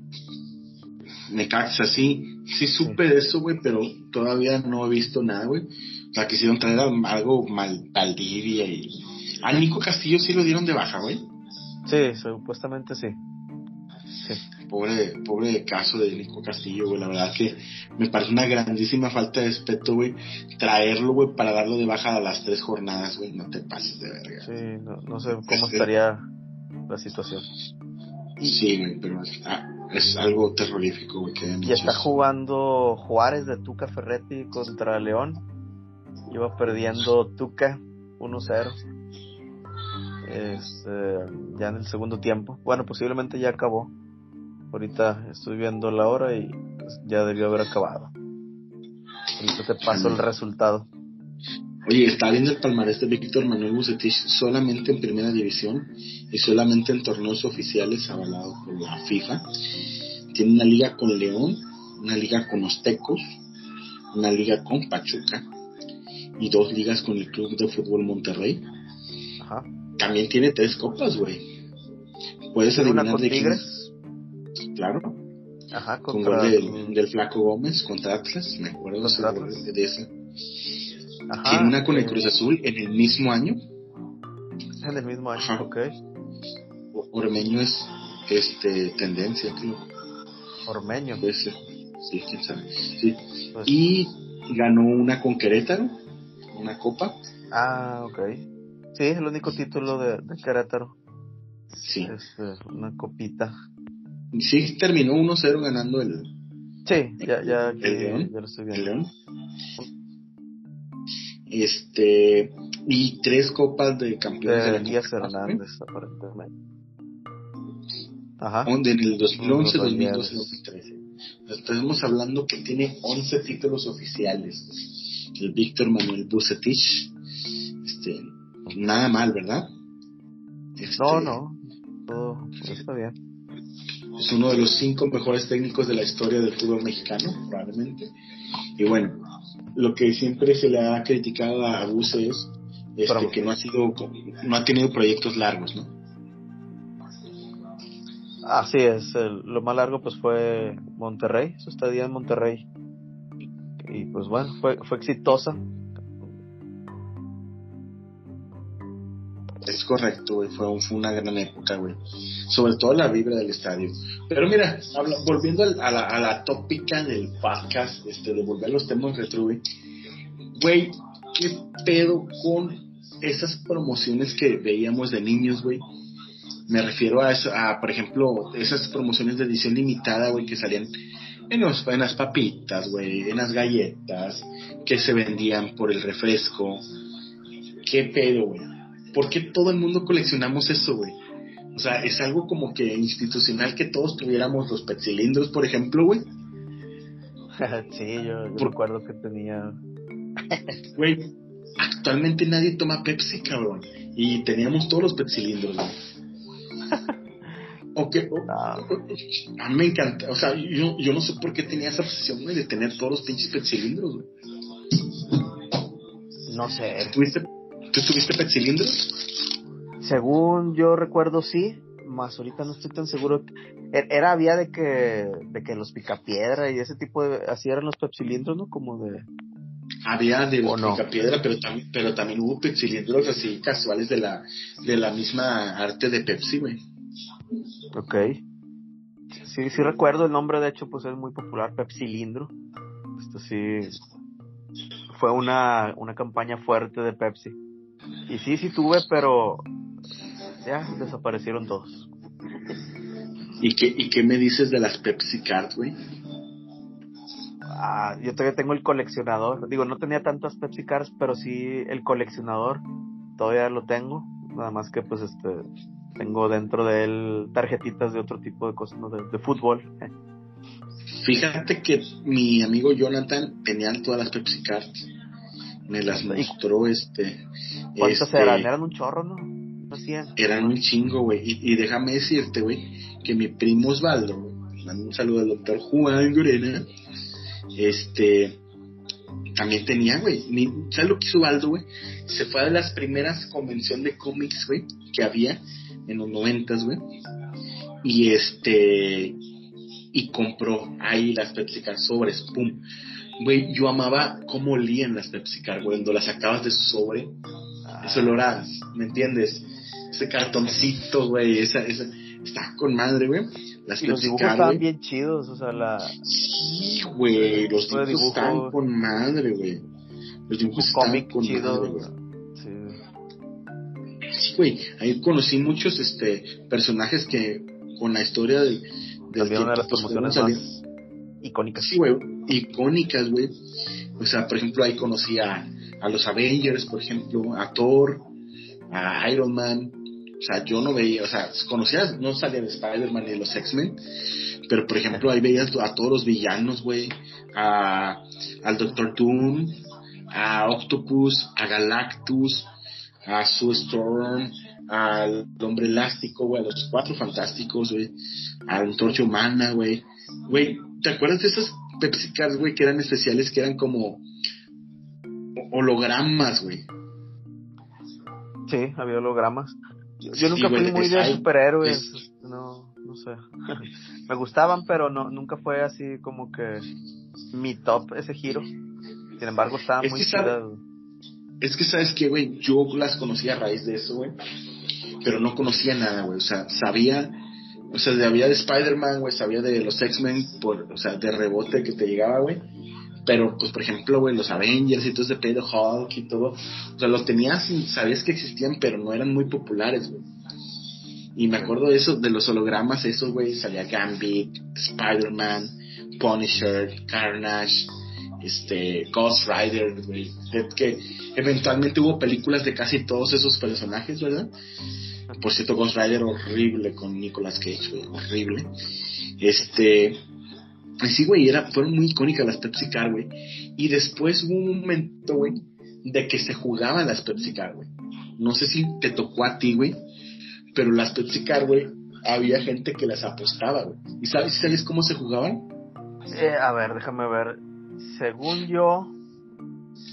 Necaxa, sí, sí supe de eso, güey, pero todavía no he visto nada, güey. O sea, quisieron traer algo mal, Valdivia y... A Nico Castillo sí lo dieron de baja, güey. Sí, supuestamente sí. sí pobre, pobre caso de Nico Castillo, güey. La verdad que me parece una grandísima falta de respeto, güey. Traerlo, güey, para darlo de baja a las tres jornadas, güey. No te pases de verga. Sí, no, sé cómo estaría la situación. Sí, güey, pero es, ah, algo terrorífico, güey. y está jugando Juárez de Tuca Ferretti contra León. Iba perdiendo Tuca 1-0. Este, ya en el segundo tiempo. Bueno, posiblemente ya acabó. Ahorita estoy viendo la hora y pues, ya debió haber acabado. Ahorita te paso el resultado. Oye, está viendo el palmarés de Víctor Manuel Bucetich solamente en primera división y solamente en torneos oficiales avalados por la FIFA. Tiene una liga con León, una liga con los Tecos, una liga con Pachuca y dos ligas con el Club de Fútbol Monterrey. Ajá. También tiene tres copas, güey. Puedes adivinar de Tigres? Claro. Ajá, con gol del, Flaco Gómez contra Atlas, me acuerdo de, de esa. Ajá, Tiene una con el Cruz Azul en el mismo año. En el mismo año, ok. Ormeño es este tendencia, creo. Ormeño. sí, quién sabe. Sí. Pues y ganó una con Querétaro, una copa. Ah, ok. Sí, es el único título de, de Querétaro. Sí. Es eh, una copita sí terminó 1-0 ganando el. Sí, ya, ya, el León. el León. Este. Y tres copas de campeones de, de Hernández, aparentemente. Ajá. En el 2011, 2012, 2013. Estamos hablando que tiene 11 títulos oficiales. El Víctor Manuel Bucetich. Este, nada mal, ¿verdad? Este, no, no. Todo está bien es uno de los cinco mejores técnicos de la historia del fútbol mexicano, probablemente. Y bueno, lo que siempre se le ha criticado a Buse es este, que no ha sido, no ha tenido proyectos largos, ¿no? Así es, lo más largo pues fue Monterrey, su estadía en Monterrey. Y pues bueno, fue, fue exitosa, Es correcto, güey. Fue, una gran época, güey. Sobre todo la vibra del estadio. Pero mira, volviendo a la, a la tópica del podcast, este, de volver a los temas retro, güey. Güey, ¿qué pedo con esas promociones que veíamos de niños, güey? Me refiero a, a, por ejemplo, esas promociones de edición limitada, güey, que salían en, los, en las papitas, güey, en las galletas, que se vendían por el refresco. ¿Qué pedo, güey? ¿Por qué todo el mundo coleccionamos eso, güey? O sea, es algo como que institucional que todos tuviéramos los petcilindros, por ejemplo, güey. sí, yo, recuerdo que tenía. Güey, actualmente nadie toma Pepsi, cabrón. Y teníamos todos los petcilindros, güey. O que, a mí me encanta, o sea, yo, yo no sé por qué tenía esa obsesión, güey, de tener todos los pinches petcilindros, güey. No sé. ¿Tú tuviste, ¿tú tuviste petcilindros? Según yo recuerdo, sí, más ahorita no estoy tan seguro. E, era, había de que, de que los picapiedra y ese tipo de, así eran los pepsilindros, ¿no? Como de... Había de los picapiedra, pero también, pero también hubo pepsilindros así casuales de la, de la misma arte de Pepsi, güey. Ok. Sí, sí recuerdo el nombre, de hecho, pues es muy popular, Pepsilindro. Esto sí, fue una, una campaña fuerte de Pepsi. Y sí, sí tuve, pero ya desaparecieron todos. ¿Y qué, ¿Y qué me dices de las Pepsi Cards, güey? Ah, yo todavía tengo el coleccionador. Digo, no tenía tantas Pepsi Cards, pero sí el coleccionador. Todavía lo tengo. Nada más que pues este tengo dentro de él tarjetitas de otro tipo de cosas, de, fútbol. Fíjate que mi amigo Jonathan tenía todas las Pepsi Cards. Me las mostró este. ¿Cuántas este, eran? Eran un chorro, ¿no? Eran un chingo, güey. Y, déjame decirte, güey, que mi primo Osvaldo, un saludo al doctor Juan Gurena, este, también tenía, güey. ¿Sabes lo que hizo Osvaldo, güey? Se fue a las primeras convenciones de cómics, güey, que había en los noventas, güey. Y este, y compró ahí las Pepsi sobres, pum. Güey, yo amaba cómo olían las Pepsi Car, güey, cuando las sacabas de su sobre. Eso lo ¿me entiendes? ese cartoncito, güey, esa, esa, está con madre, güey. Las y los dibujos estaban bien chidos, o sea, la... Sí, güey, los dibujos dibujo... están con madre, güey. Los dibujos están con madre, güey. Sí. güey, ahí conocí muchos, este, personajes que, con la historia una de las pues, promociones más icónicas. Sí, güey, icónicas, güey. O sea, por ejemplo, ahí conocí a, a los Avengers, por ejemplo, a Thor, a Iron Man, o sea, yo no veía, o sea, conocías, no salía de Spider-Man ni de los X-Men, pero por ejemplo ahí veías a todos los villanos, güey, a, al Doctor Doom, a Octopus, a Galactus, a Sue Storm, al Hombre Elástico, güey, a los Cuatro Fantásticos, güey, a Antorcha Humana, güey. Güey, ¿te acuerdas de esas Pepsi Cards, güey, que eran especiales, que eran como hologramas, güey? Sí, había hologramas. Yo, nunca fui muy de superhéroes, no, no sé. Me gustaban, pero no, nunca fue así como que mi top ese giro. Sin embargo, estaba muy chidas. Es que sabes que, güey, yo las conocía a raíz de eso, güey. Pero no conocía nada, güey. O sea, sabía, o sea, sabía de Spider-Man, güey, sabía de los X-Men, o sea, de rebote que te llegaba, güey pero, pues, por ejemplo, güey, los Avengers y todo ese pedo, Hulk y todo. O sea, los tenías y sabías que existían, pero no eran muy populares, güey. Y me acuerdo de eso, de los hologramas, esos, güey, salía Gambit, Spider-Man, Punisher, Carnage, este, Ghost Rider, güey. Que eventualmente hubo películas de casi todos esos personajes, ¿verdad? Por cierto, Ghost Rider horrible con Nicolas Cage, güey, horrible. Este, sí, güey, era, fueron muy icónicas las Pepsi Car, güey. Y después hubo un momento, güey, de que se jugaban las Pepsi Car, güey. No sé si te tocó a ti, güey, pero las Pepsi Car, güey, había gente que las apostaba, güey. ¿Y sabes, sabes cómo se jugaban? Eh, a ver, déjame ver. Según yo,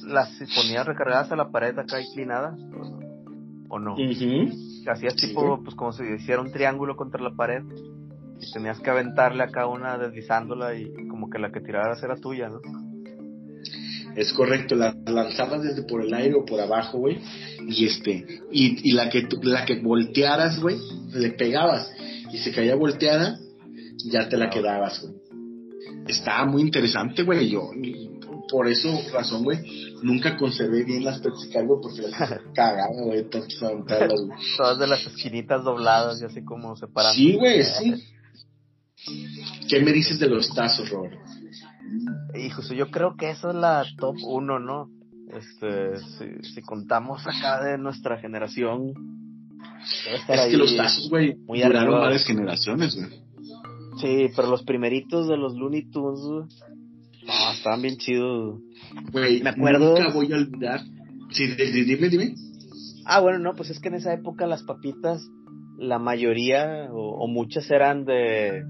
las ponías recargadas a la pared acá inclinadas, ¿o no? Hacías tipo, pues como si hiciera un triángulo contra la pared y tenías que aventarle a cada una deslizándola y como que la que tiraras era tuya, ¿no? Es correcto, la lanzabas desde por el aire o por abajo, güey, y este, y, y la que la que voltearas, güey, le pegabas y se caía volteada, ya te la quedabas, güey. Estaba muy interesante, güey, yo por eso razón, güey, nunca conservé bien las Pepsi güey, porque las cagaba, güey, Todas de las esquinitas dobladas y así como separadas. Sí, güey, sí. ¿Qué me dices de los tazos, Robert? Hijo, yo creo que eso es la top 1, ¿no? Este, si, contamos acá de nuestra generación. Es que los tazos, güey, duraron varias generaciones, güey. Sí, pero los primeritos de los Looney Tunes, no, estaban bien chidos. Güey, me acuerdo. Nunca voy a olvidar. Sí, dime, dime. Ah, bueno, no, pues es que en esa época las papitas, la mayoría o, muchas eran de,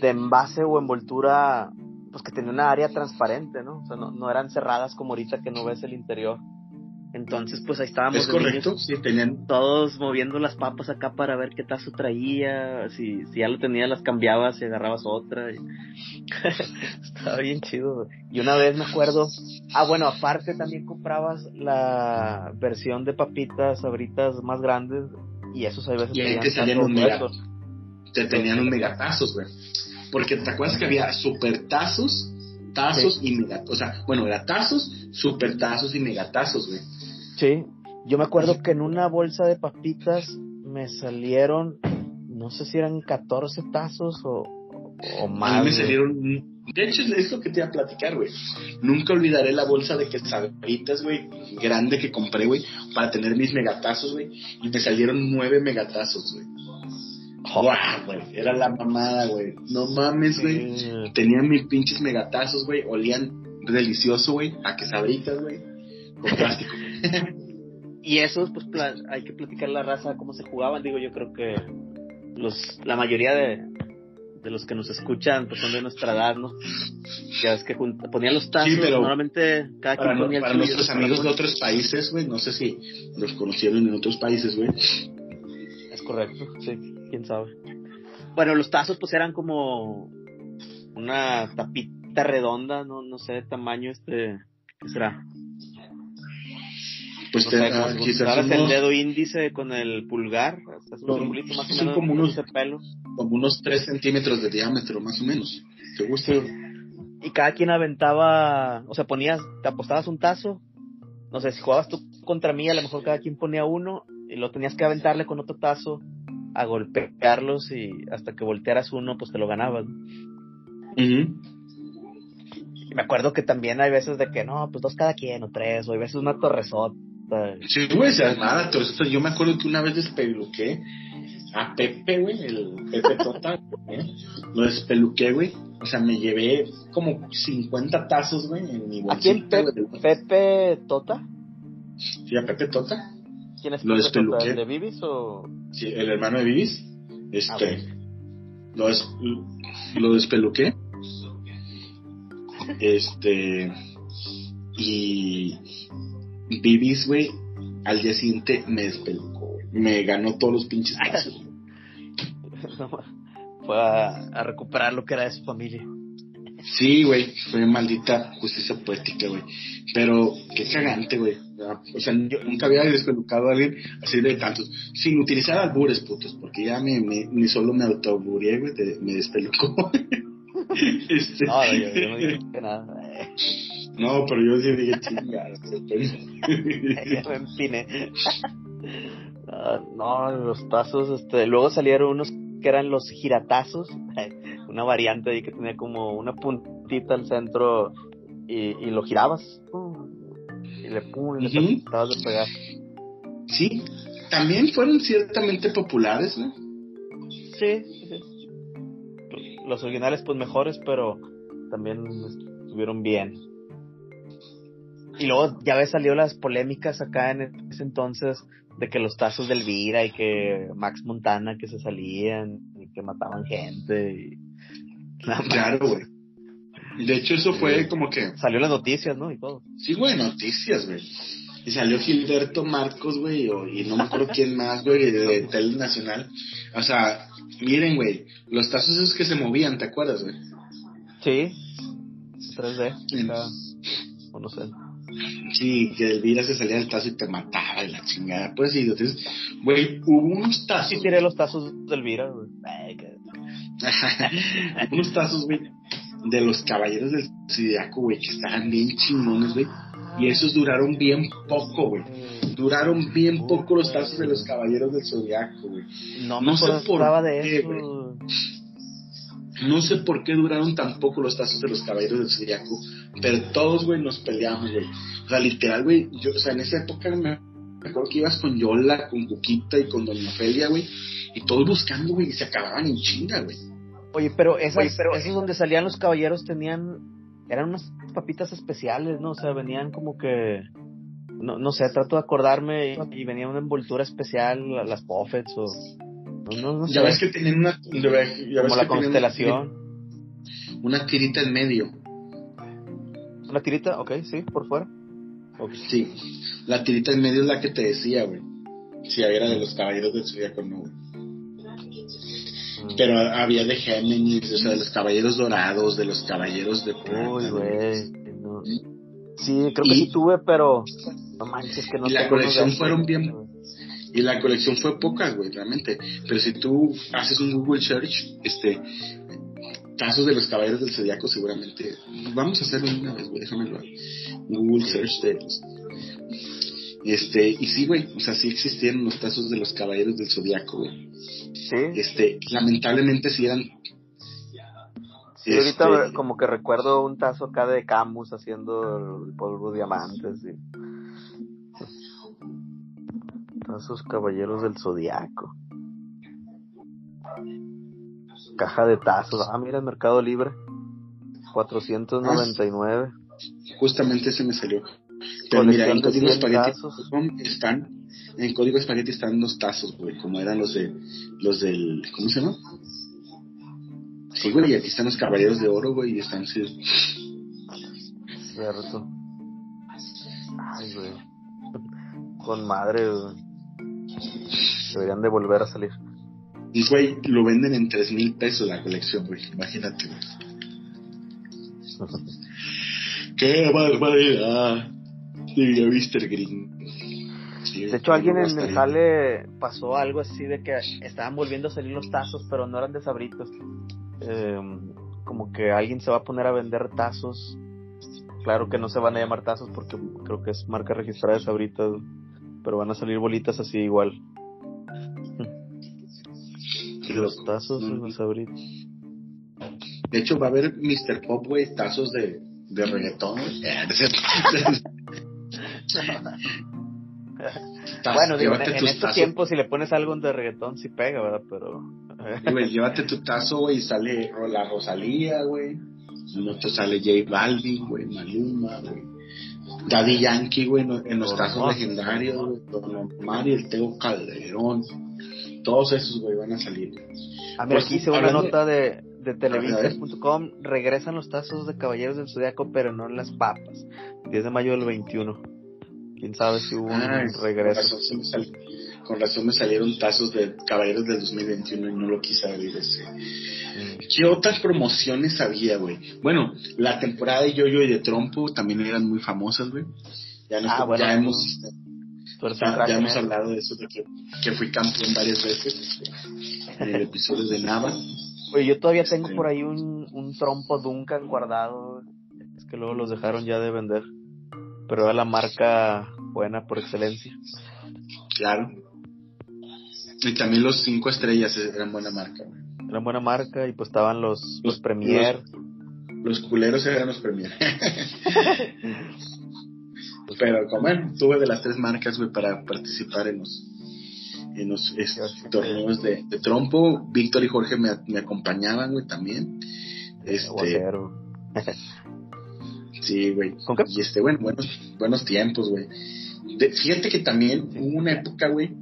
de envase o envoltura, pues que tenía una área transparente, ¿no? O sea, no, no eran cerradas como ahorita que no ves el interior. Entonces, pues ahí estábamos. Es correcto, sí, tenían. Todos moviendo las papas acá para ver qué tazo traía. Si, si ya lo tenía, las cambiabas y agarrabas otra. Estaba bien chido. Y una vez me acuerdo. Ah, bueno, aparte también comprabas la versión de papitas abritas más grandes. Y esos a veces. Y ahí te salían un mega, Te tenían un megatazos, güey. Porque te acuerdas que había super tazos, tazos y megatazos. O sea, bueno, era tazos, super tazos y megatazos, güey. Sí, yo me acuerdo que en una bolsa de papitas me salieron, no sé si eran 14 tazos o, o más. A mí me salieron, de hecho es lo que te iba a platicar, güey. Nunca olvidaré la bolsa de quesadillas, güey, grande que compré, güey, para tener mis megatazos, güey. Y me salieron nueve megatazos, güey. ¡Wow, güey! Era la mamada, güey. No mames, güey. Tenían mis pinches megatazos, güey. Olían delicioso, güey. A quesabritas, güey. Con plástico. y esos, pues hay que platicar la raza, cómo se jugaban. Digo, yo creo que los la mayoría de, de los que nos escuchan pues son de nuestra edad, ¿no? Ya es que ponían los tazos, normalmente cada quien ponía Para nuestros amigos de otros países, güey, no sé si los conocieron en otros países, güey. Es correcto, sí, quién sabe. Bueno, los tazos pues eran como una tapita redonda, no, no sé, tamaño este, ¿qué será? Pues te, quizás el dedo índice con el pulgar, son, como unos como unos 3 centímetros de diámetro, más o menos. ¿Te gusta? Y cada quien aventaba, o sea, ponías, te apostabas un tazo, no sé, si jugabas tú contra mí, a lo mejor cada quien ponía uno, y lo tenías que aventarle con otro tazo a golpearlos y hasta que voltearas uno, pues te lo ganabas. Y me acuerdo que también hay veces de que no, pues dos cada quien o tres, o hay veces una torresota Sí, güey, se nada, yo me acuerdo que una vez despeluqué a Pepe, güey, el Pepe Tota, ¿eh? lo despeluqué, güey. O sea, me llevé como 50 tazos, güey, en mi bolsita. ¿A quién, Pepe Tota? Sí, a Pepe Tota. ¿Quién es lo Pepe Tota? ¿El de Vivis o...? Sí, el hermano de Vivis. Este... Ah, lo, des, lo despeluqué. Este... Y Bibis, güey, al día siguiente me despelucó, Me ganó todos los pinches Fue a, recuperar lo que era de su familia. Sí, güey, fue maldita justicia poética, güey. Pero qué cagante, güey. O sea, yo nunca había despelucado a alguien así de tantos. Sin utilizar albures, putos, porque ya me, me, ni solo me autoburié, güey, me despelucó. este... No, yo, yo no dije nada. No, pero yo sí dije chingada. no, los tazos, este, luego salieron unos que eran los giratazos, una variante ahí que tenía como una puntita al centro y, y lo girabas y le pum, le tratabas de pegar. Sí, también fueron ciertamente populares, ¿no? Sí, sí. Los originales pues mejores, pero también estuvieron bien. Y luego ya ves salió las polémicas acá en ese entonces de que los tazos de Elvira y que Max Montana que se salían y que mataban gente. Y... Claro, güey. De hecho, eso fue como que. Salió las noticias, ¿no? Y todo. Sí, güey, noticias, güey. Y salió Gilberto Marcos, güey, y no me acuerdo quién más, güey, de, Tele Nacional. O sea, miren, güey, los tazos esos que se movían, ¿te acuerdas, güey? Sí, 3D, o no sé. Sí, que Elvira se salía del tazo y te mataba de la chingada. Pues sí, entonces, güey, hubo unos tazos. Sí, tiré los tazos de Elvira, güey. unos tazos, güey, de los caballeros del Zodiaco, güey, que estaban bien chingones, güey. Y esos duraron bien poco, güey. Duraron bien poco los tazos de los caballeros del Zodiaco, güey. No me no sé por de qué, eso. No sé por qué duraron tan poco los tazos de los caballeros del Zodiaco, pero todos, güey, nos peleamos, güey. O sea, literal, güey, yo, o sea, en esa época me acuerdo que ibas con Yola, con Cuquita y con Doña Felia, güey, y todos buscando, güey, y se acababan en chinga, güey. Oye, pero esas, pero esos donde salían los caballeros tenían, eran unas papitas especiales, ¿no? O sea, venían como que, no, no sé, trato de acordarme y, venía una envoltura especial, las Puffets o... No, no, ya ves que tienen una... Ya como la constelación. Una tirita en medio. ¿Una tirita? Ok, sí, por fuera. Sí, la tirita en medio es la que te decía, güey. Si era de los caballeros del Zodíaco, no, güey. Pero había de Géminis, o sea, de los caballeros dorados, de los caballeros de Uy, güey. Sí, creo que sí tuve, pero no manches que no Y la colección fueron bien. Y la colección fue poca, güey, realmente. Pero si tú haces un Google Search, este, casos de los caballeros del zodiaco seguramente. Vamos a hacerlo una vez, güey, déjame Google Search de Este, y sí, güey, o sea, sí existieron los casos de los caballeros del zodiaco, güey. Sí. Este, lamentablemente sí eran. Sí, ahorita este, como que recuerdo un tazo acá de Camus haciendo el polvo diamantes. Sí. Tazos caballeros del zodiaco. Caja de tazos. Ah, mira, el Mercado Libre. 499. justamente ese me salió. Pero mira, en código espagueti están, en código espagueti están los tazos, güey, como eran los de, los del, ¿cómo se llama? Sí, güey, y aquí están los caballeros de oro, güey, y están, sí. Cierto. Ay, güey. Con madre, güey. Deberían de volver a salir. Y, güey, lo venden en tres mil pesos la colección, güey. Imagínate, güey. ¡Qué barbaridad! Diría Mr. Green. de hecho, alguien en el sale pasó algo así de que estaban volviendo a salir los tazos, pero no eran de sabritos. Em, como que alguien se va a poner a vender tazos. Claro que no se van a llamar tazos porque creo que es marca registrada de sabritas, pero van a salir bolitas así igual los tazos de los. De hecho, va a haber Mr. Pop, güey, tazos de, de reggaetón. bueno, digo, en, estos tiempos si le pones algo de reggaetón sí pega, ¿verdad? Pero... güey, llévate tu tazo, güey, y sale la Rosalía, güey. En otro sale J Balvin, güey, Maluma, güey. Daddy Yankee, güey, en los tazos legendarios, güey. Don Omar y el Teo Calderón. Todos esos, güey, van a salir. A ver, pues aquí hice una nota de, de televisores.com. Regresan los tazos de Caballeros del Zodiaco, pero no las papas. 10 de mayo del 21. Quién sabe si hubo un regreso. Con razón, me salieron tazos de Caballeros del 2021 y no lo quise abrir ese. Mm. ¿Qué otras promociones había, güey? Bueno, la temporada de Yoyo y de Trompo también eran muy famosas, güey. Ya, ah, ya hemos ya hemos hablado de eso, de que, que fui campeón varias veces este, en el episodio de Nava. Oye, yo todavía tengo este, por ahí un, un trompo Duncan guardado. Es que luego los dejaron ya de vender. Pero era la marca buena por excelencia. Claro. Y también los cinco estrellas eran buena marca. Eran buena marca y pues estaban los, los, Premier. Los, culeros eran los Premier. Pero como bueno, tuve de las tres marcas, güey, para participar en los, en los torneos de, trompo. Víctor y Jorge me, me acompañaban, güey, también. Este. sí, güey. Y este, bueno, buenos, buenos tiempos, güey. Fíjate que también hubo una época, güey,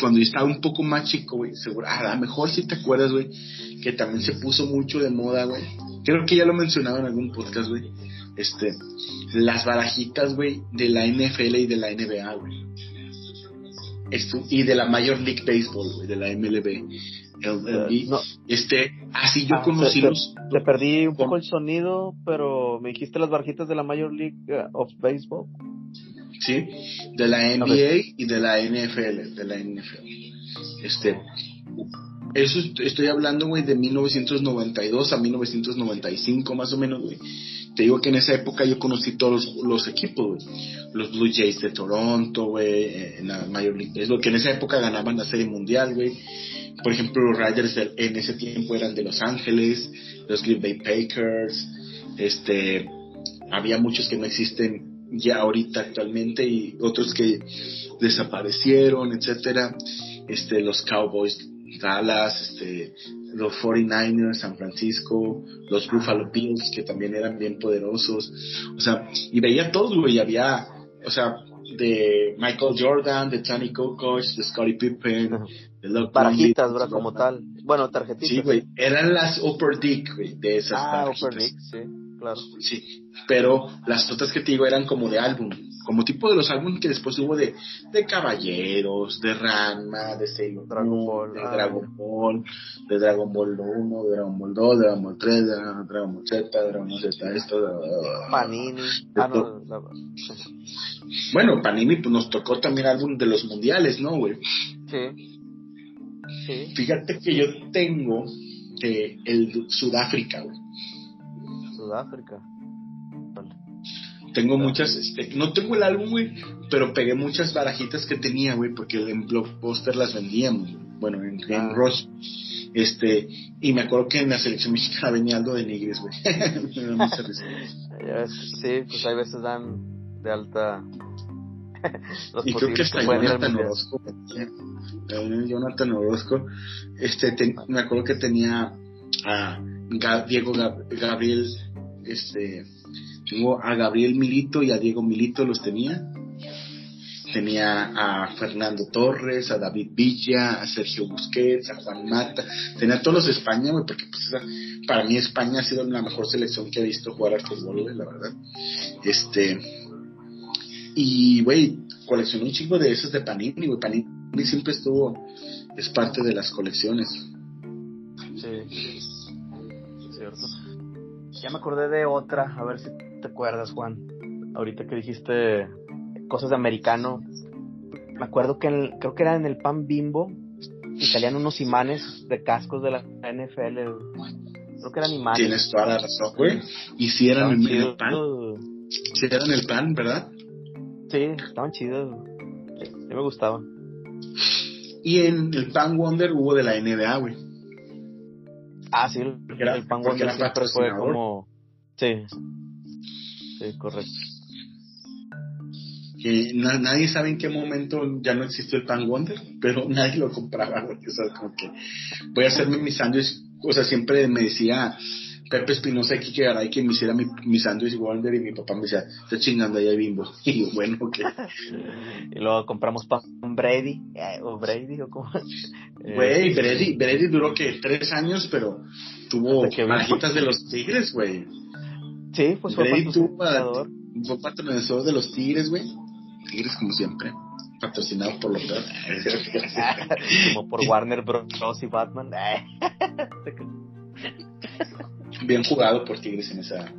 cuando yo estaba un poco más chico, güey, seguro, a lo mejor si te acuerdas, güey, que también se puso mucho de moda, güey. Creo que ya lo mencionaba en algún podcast, güey este, las barajitas, güey, de la NFL y de la NBA, güey. y de la Major League Baseball, güey, de la MLB. Eh, este, así yo ah, conocí los. Te, perdí un poco el sonido, pero me dijiste las barajitas de la Major League eh, of Baseball. Sí, de la NBA y de la NFL, de la NFL. Este, eso estoy hablando, güey, de 1992 a 1995, más o menos, güey. Te digo que en esa época yo conocí todos los, equipos. Los Blue Jays de Toronto, güey, en la Major League. Lo que en esa época ganaban la Serie Mundial, güey. Por ejemplo, los Riders en ese tiempo eran de Los Ángeles, los Green Bay Packers, este, había muchos que no existen ya ahorita actualmente y otros que desaparecieron, etcétera. Este, los Cowboys Dallas, este, los 49ers, San Francisco, los Buffalo Bills, que también eran bien poderosos. O sea, y veía todos, güey, había, o sea, de Michael Jordan, de Tony Kukoc, de Scottie Pippen, de Luke Barajitas, ¿verdad? Como tal. Bueno, tarjetitas. Sí, güey, eran las Upper Dick, güey, de esas Ah, Upper Dick, sí, claro. Sí, pero las otras que te digo eran como de álbum como tipo de los álbumes que después hubo de, de Caballeros, de Ranma, de Sailor Dragon Ball, de Dragon Ball, de Dragon Ball 1, de Dragon Ball 2, de Dragon Ball 3, de Dragon Ball Z, de Dragon Ball Z, esto, de, Panini. Ah, no, Bueno, Panini pues nos tocó también álbum de los mundiales, ¿no, güey? Sí. sí. Fíjate que yo tengo eh, el Sudáfrica, güey. Sudáfrica. Tengo muchas, este, no tengo el álbum, güey, pero pegué muchas barajitas que tenía, güey, porque en Blockbuster las vendíamos, bueno, en. Rush. Este, y me acuerdo que en la selección mexicana venía algo de Nigris, güey. sí, pues hay veces dan de alta. y creo que hasta Jonathan Orozco, Jonathan Orozco, este, me acuerdo que tenía a Diego Gabriel, este, tengo a Gabriel Milito y a Diego Milito los tenía. Tenía a Fernando Torres, a David Villa, a Sergio Busquets, a Juan Mata. Tenía todos los de España, güey, porque pues, para mí España ha sido la mejor selección que he visto jugar al fútbol, güey, la verdad. Este. Y, güey, coleccioné un chingo de esos de Panini, güey. Panini siempre estuvo. Es parte de las colecciones. Sí. Cierto. Ya me acordé de otra, a ver si te acuerdas, Juan. Ahorita que dijiste cosas de americano. Me acuerdo que creo que era en el pan bimbo y salían unos imanes de cascos de la NFL. Creo que eran imanes. Tienes toda la razón, güey. Y si eran el, el, pan. Si eran el pan, ¿verdad? Sí, estaban chidos. Sí, me gustaban. Y en el Pan Wonder hubo de la NBA, güey. Ah, sí, el, el Pan Wonder siempre fue como... Sí, sí, correcto. Que nadie sabe en qué momento ya no existió el Pan Wonder, pero nadie lo compraba, O sea, como que voy a hacerme mis sándwich, o sea, siempre me decía Pepe Espinosa y Kike Garay que me hiciera mi, mi sándwich Wonder y mi papá me decía, está chingando ahí bimbo. Y yo, bueno, ok. y luego compramos pan Brady, eh, o Brady, o como. Güey, Brady, Brady duró que tres años, pero tuvo marjitas de los Tigres, güey. Sí, pues fue Brady tuvo fue patrocinador de los Tigres, güey. Tigres como siempre patrocinado por los como por Warner Bros. y Batman. bien jugado por Tigres en esa.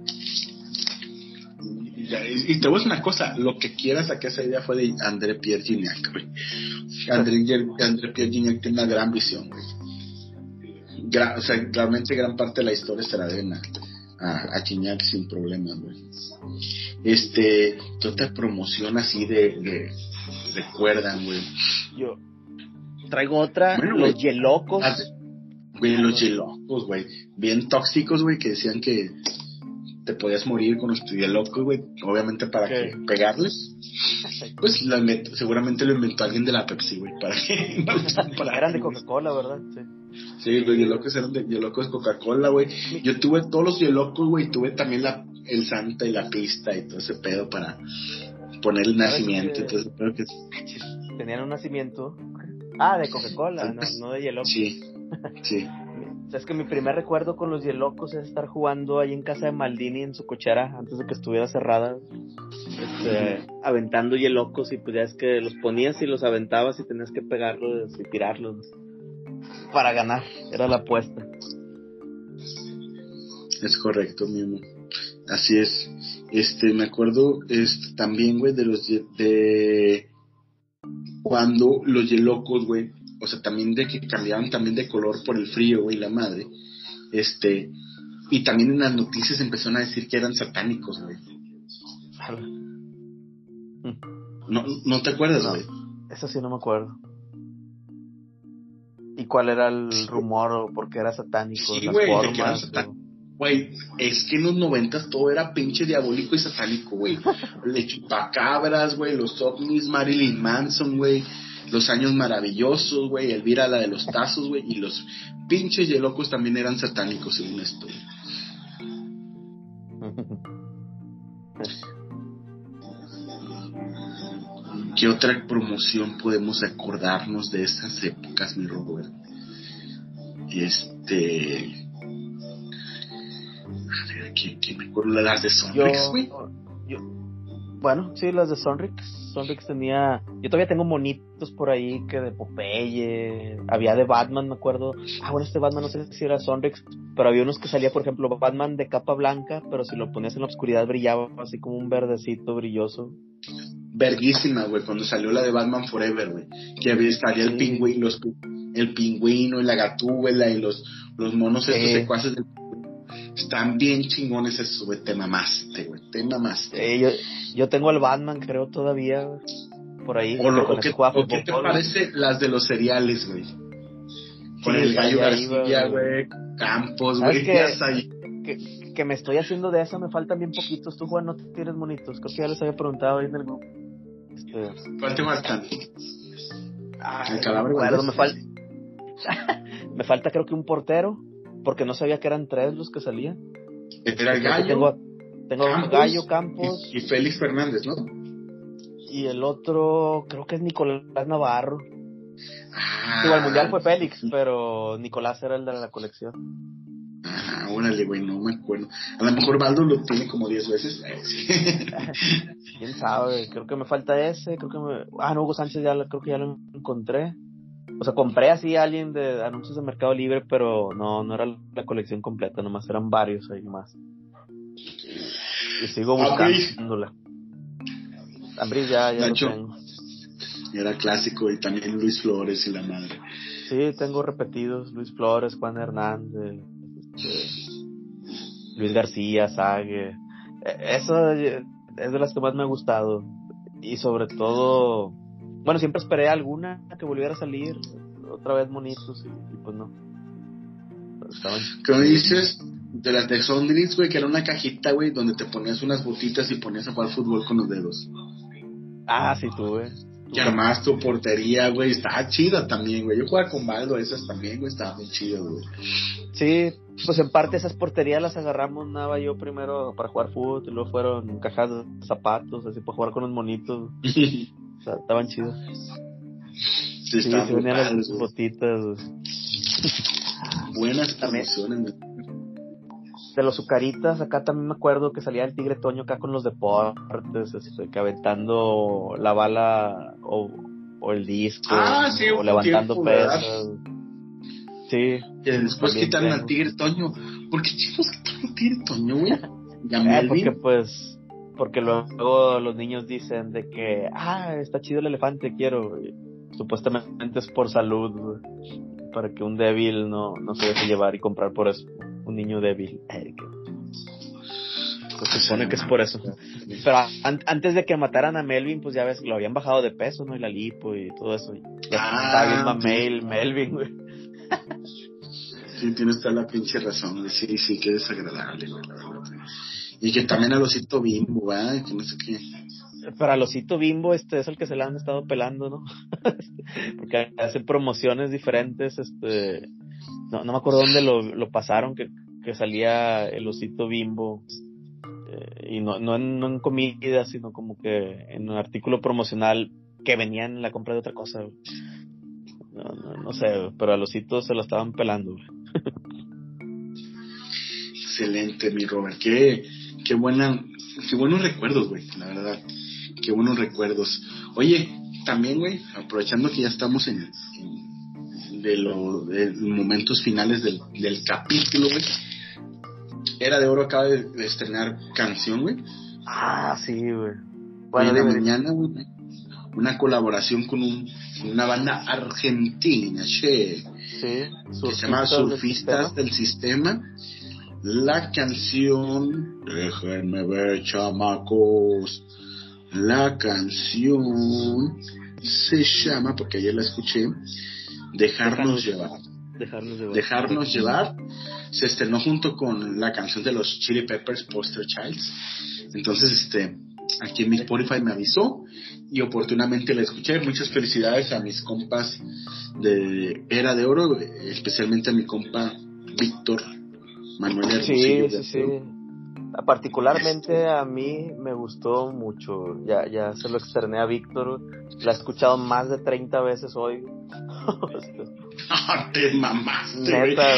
Y, te voy a decir una cosa, lo que quieras sacar esa idea fue de André Pierre Gignac, güey. André, Pierre Gignac tiene una gran visión, güey. o sea, realmente gran parte de la historia se la deben a, a, Gignac sin problemas, güey. Este, otra promoción así de, de recuerdan, güey. Yo traigo otra, los Yelocos. Güey, los yelocos, güey. Bien tóxicos, güey, que decían que te podías morir con los yelocos, güey. Obviamente para que pegarles. Pues seguramente lo inventó alguien de la Pepsi, güey. Para que. para eran de Coca-Cola, ¿verdad? Sí. Sí, los yelocos eran de yelocos Coca-Cola, güey. Yo tuve todos los yelocos, güey. Tuve también la, el Santa y la pista y todo ese pedo para poner el nacimiento. Entonces, creo que... Tenían un nacimiento. Ah, de Coca-Cola, no, no de yelocos. Sí. Sí. es que mi primer recuerdo con los Yelocos es estar jugando ahí en casa de Maldini en su cochera antes de que estuviera cerrada. Este, aventando Yelocos y pues ya es que los ponías y los aventabas y tenías que pegarlos y tirarlos para ganar. Era la apuesta. Es correcto, mi amor. Así es. Este, me acuerdo este, también, güey, de los de cuando los Yelocos, güey, o sea, también de que cambiaban también de color por el frío, güey, la madre. Este, y también en las noticias empezaron a decir que eran satánicos, güey. No, no te acuerdas, güey. eso sí no me acuerdo. ¿Y cuál era el rumor o por qué era satánico? Sí, güey. Güey, es que en los noventas todo era pinche diabólico y satánico, güey. Le chupacabras, güey, los ovnis, Marilyn Manson, güey. Los años maravillosos, güey. Elvira, la de los tazos, güey. Y los pinches y locos también eran satánicos, según esto. ¿Qué otra promoción podemos acordarnos de esas épocas, mi Robert? Este. A ver, ¿qué, me acuerdo? Las de Sonrix, güey. Bueno, sí, las de Sonrix. Sonrix tenía. Yo todavía tengo monitos por ahí que de Popeye. Había de Batman, me acuerdo. Ah, bueno, este Batman no sé si era Sonrix. Pero había unos que salía, por ejemplo, Batman de capa blanca. Pero si lo ponías en la oscuridad brillaba así como un verdecito brilloso. Verguísima, güey, cuando salió la de Batman Forever, güey. Que había, estaría el pingüino, el pingüino y la gatúbela y los, los monos estos secuaces del están bien chingones esos, güey. Te mamaste, güey. Te mamaste. Eh, yo, yo tengo el Batman, creo, todavía, Por ahí. O, lo, que, ¿qué te parece las de los cereales, güey? Con el gallo García, güey. Campos, güey. Que, que, me estoy haciendo de eso, me faltan bien poquitos. Tú, Juan, no tienes monitos. Creo que ya les había preguntado ahí en el grupo. Este... ¿Cuál te faltan? el bueno, me falta. me falta, creo que un portero porque no sabía que eran tres los que salían. Era el Gallo. Tengo, tengo Campos, Gallo, Campos. Y, Félix Fernández, ¿no? Y el otro, creo que es Nicolás Navarro. Ah, Igual, el mundial fue Félix, pero Nicolás era el de la colección. Ah, órale, güey, no me acuerdo. A lo mejor Baldo lo tiene como diez veces. Eh, Quién sabe, creo que me falta ese, creo que me... Ah, no, Hugo Sánchez ya creo que ya lo encontré. O sea, compré así a alguien de anuncios de Mercado Libre, pero no, no era la colección completa, nomás eran varios ahí más. Y sigo buscándola. Ambris ya, ya lo tengo. Era clásico y también Luis Flores y la madre. Sí, tengo repetidos, Luis Flores, Juan Hernández, este, Luis García, Sague. E, eso es de las que más me ha gustado. Y sobre todo bueno, siempre esperé alguna que volviera a salir, otra vez monitos, y, pues no. ¿Qué dices? De las de güey, que era una cajita, güey, donde te ponías unas botitas y ponías a jugar fútbol con los dedos. Ah, sí, tuve. Y armás tu portería, güey, estaba chida también, güey. Yo jugaba con Baldo esas también, güey, estaba muy chido, güey. Sí, pues en parte esas porterías las agarramos, nada, yo primero para jugar fútbol, y luego fueron cajas de zapatos, así para jugar con los monitos. O sea, estaban chidos. Sí, sí se venían las botitas. Buenas promociones. De los Zucaritas, acá también me acuerdo que salía el Tigre Toño acá con los deportes, este, que aventando la bala o, o el disco, ah, sí, o levantando pesas. Sí. Que después quitaron al Tigre Toño. ¿Por qué chicos quitaron al Tigre Toño, güey? Eh, porque pues porque luego los niños dicen de que, ah, está chido el elefante, quiero. supuestamente es por salud, para que un débil no, no se deje llevar y comprar por eso. Un niño débil. se supone que es por eso. Pero antes de que mataran a Melvin, pues ya ves, lo habían bajado de peso, ¿no? Y la lipo y todo eso. Ya ah, bien Melvin, güey. Sí, tienes toda la pinche razón. Sí, sí, que desagradable, güey, la verdad. Y que también al osito bimbo, ¿verdad? Que no sé qué. Pero al osito bimbo este es el que se le han estado pelando, ¿no? Porque hace promociones diferentes, este... No, no me acuerdo dónde lo, lo pasaron, que, que salía el osito bimbo. Eh, y no, no, en, no en comida, sino como que en un artículo promocional que venía en la compra de otra cosa. No, no, no sé, pero al osito se lo estaban pelando. Excelente, mi Robert. Qué, qué buena, qué buenos recuerdos, güey, la verdad. Qué buenos recuerdos. Oye, también, güey, aprovechando que ya estamos en, de los momentos finales del, del capítulo, güey. Era de Oro acaba de, estrenar canción, güey. Ah, sí, güey. Bueno, de mañana, güey. Una colaboración con un, una banda argentina, che. Sí, que se llama Surfistas del Sistema la canción, déjenme ver chamacos, la canción se llama, porque ayer la escuché, Dejarnos llevar. Dejarnos llevar. Dejarnos llevar. Se estrenó junto con la canción de los Chili Peppers, Poster Childs. Entonces, este, aquí en mi Spotify me avisó y oportunamente la escuché. Muchas felicidades a mis compas de Era de Oro, especialmente a mi compa Víctor Manuel Hermosillo. Sí, sí, sí. Particularmente a mí me gustó mucho. Ya, ya se lo externé a Víctor. La he escuchado más de 30 veces hoy. Te mamaste, Neta,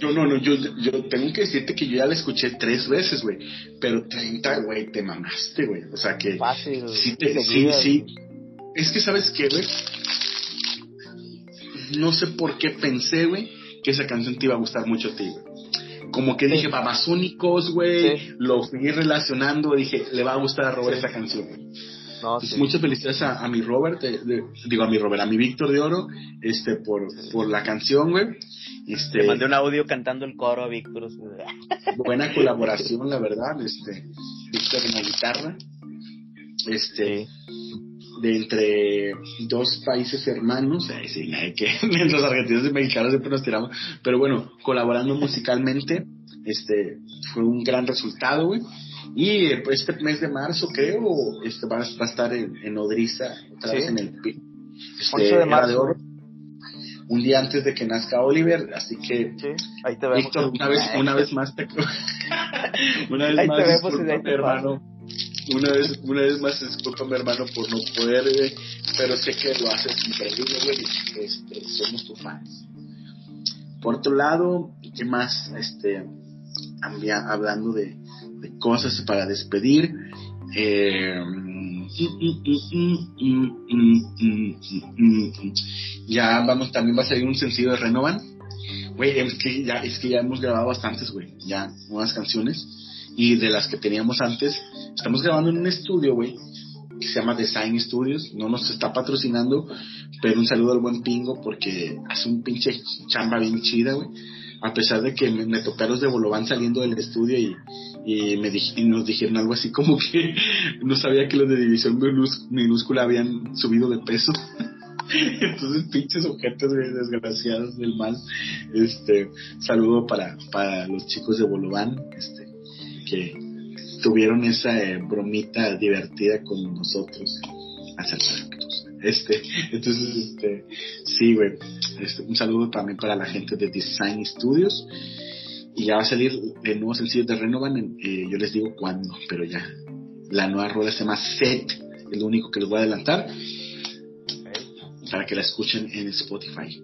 yo, no, no, yo, yo tengo que decirte que yo ya la escuché tres veces, güey. Pero 30, güey, te mamaste, güey. O sea que. Fácil. Sí, sí, sí. Es que, ¿sabes qué, güey? No sé por qué pensé, güey, que esa canción te iba a gustar mucho a ti, güey. Como que dije, babasónicos, güey. Lo fui relacionando, dije, le va a gustar a Robert esa canción, No, pues muchas felicidades a, mi Robert, digo a mi Robert, a mi Víctor de Oro, este, por, por la canción, güey. Este, Le mandé un audio cantando el coro a Víctor. Buena colaboración, la verdad, este, Víctor en la guitarra. Este, de entre dos países hermanos, que los argentinos y mexicanos siempre nos tiramos, pero bueno, colaborando musicalmente, este, fue un gran resultado, güey. Y pues, este mes de marzo, creo, este, va, a estar en, en Odriza, otra vez en el este, de marzo. un día antes de que nazca Oliver, así que sí, ahí te vemos. Víctor, una vez, una vez más te una vez ahí más te vemos y ahí te hermano una vez, una vez más disculpa mi hermano por no poder, pero sé que lo haces increíble, güey, este, somos tus fans. Por otro lado, ¿qué más? Este, hablando de, de cosas para despedir, eh, ya vamos, también va a salir un sencillo de Renovan. Güey, es que ya, es que ya hemos grabado bastantes, güey, ya nuevas canciones y de las que teníamos antes. Estamos grabando en un estudio, güey, que se llama Design Studios. No nos está patrocinando, pero un saludo al buen Pingo porque hace un pinche chamba bien chida, güey. A pesar de que me, me los de Bolobán saliendo del estudio y, y, me nos dijeron algo así como que no sabía que los de División Minúscula habían subido de peso. Entonces, pinches objetos, desgraciados del mal. Este, saludo para, para los chicos de Bolobán. Este, que tuvieron esa eh, bromita divertida con nosotros Este, entonces, este, sí, güey. Este, un saludo también para la gente de Design Studios. Y ya va a salir el nuevo sencillo de Renovan. Eh, yo les digo cuándo, pero ya. La nueva rueda se llama Set. Es lo único que les voy a adelantar. Para que la escuchen en Spotify.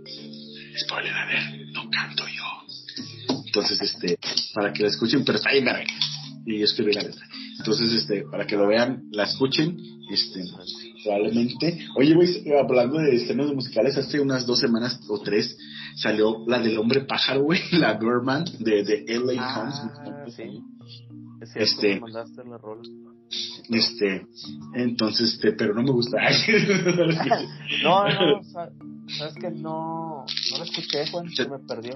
Spoiler, a ver, no canto yo. Entonces, este, para que la escuchen, pero está ahí, y escribí la letra. Entonces, este, para que lo vean, la escuchen, este, probablemente. Oye, güey, hablando de estrenos musicales, hace unas dos semanas o tres salió la del hombre pájaro, güey, la Birdman de, de LA ah, Sí. este, mandaste la rola. Este, entonces, este, pero no me gusta. no, no, sabes que no, no la escuché, Juan, se me perdió.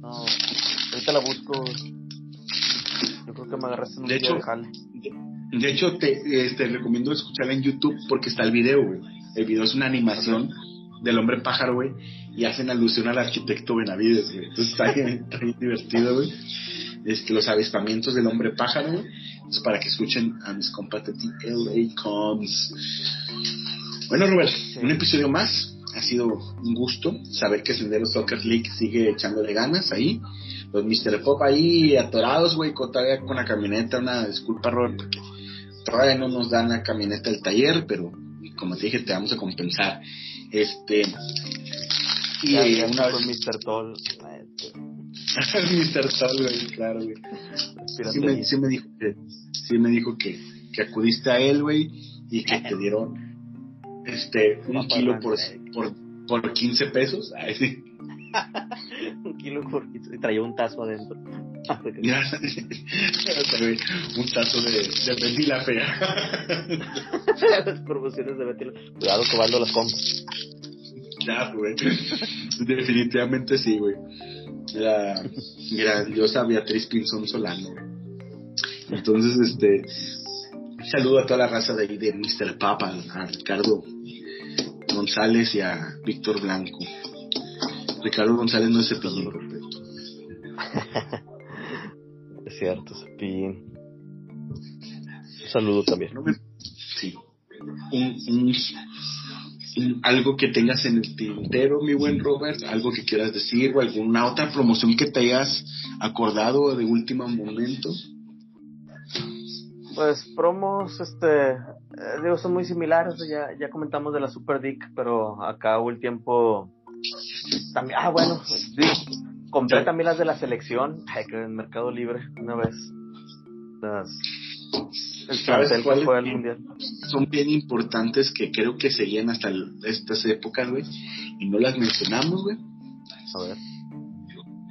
No, ahorita la busco yo creo que me agarraste un de hecho, de, de, hecho, te, este, recomiendo escucharla en YouTube porque está el video, güey. El video es una animación del hombre pájaro, güey, y hacen alusión al arquitecto Benavides, güey. Entonces está bien, divertido, güey. Este, los avistamientos del hombre pájaro, güey. Para que escuchen a mis compas de LA Coms. Bueno, Robert, un episodio más. Ha sido un gusto saber que Sendero Soccer League sigue echándole ganas ahí los Mr. Pop ahí atorados, güey, todavía con la camioneta, una disculpa, Robert, porque todavía no nos dan la camioneta del taller, pero como te dije, te vamos a compensar. Este. Y ya, una con Mr. Toll. Mr. Toll, güey, claro, güey. Sí me, sí me, dijo que, sí me dijo que, que acudiste a él, güey, y que te dieron este un kilo por, por, por 15 pesos. Ay, sí. Un kilo por y traía un tazo adentro. un tazo de, de Betty la fea. las promociones de Betty Cuidado que valdo las compras. Ya, güey. Definitivamente sí, güey. La grandiosa Beatriz Pinzón Solano, Entonces, este. saludo a toda la raza de ahí de Mr. Papa, a Ricardo González y a Víctor Blanco. Ricardo González no es cepillín. es cierto, cepillín. Un saludo también. Sí. Un, algo que tengas en el tintero, mi buen Robert, algo que quieras decir o alguna otra promoción que te hayas acordado de último momento. Pues promos, este, eh, digo, son muy similares, ya, ya comentamos de la Super Dick, pero acá hubo el tiempo también, ah, bueno, compré también las de la selección, en Mercado Libre, una vez. Las, el ¿Sabes fue el mundial. Son bien importantes que creo que seguían hasta estas épocas, güey, y no las mencionamos, güey. A ver.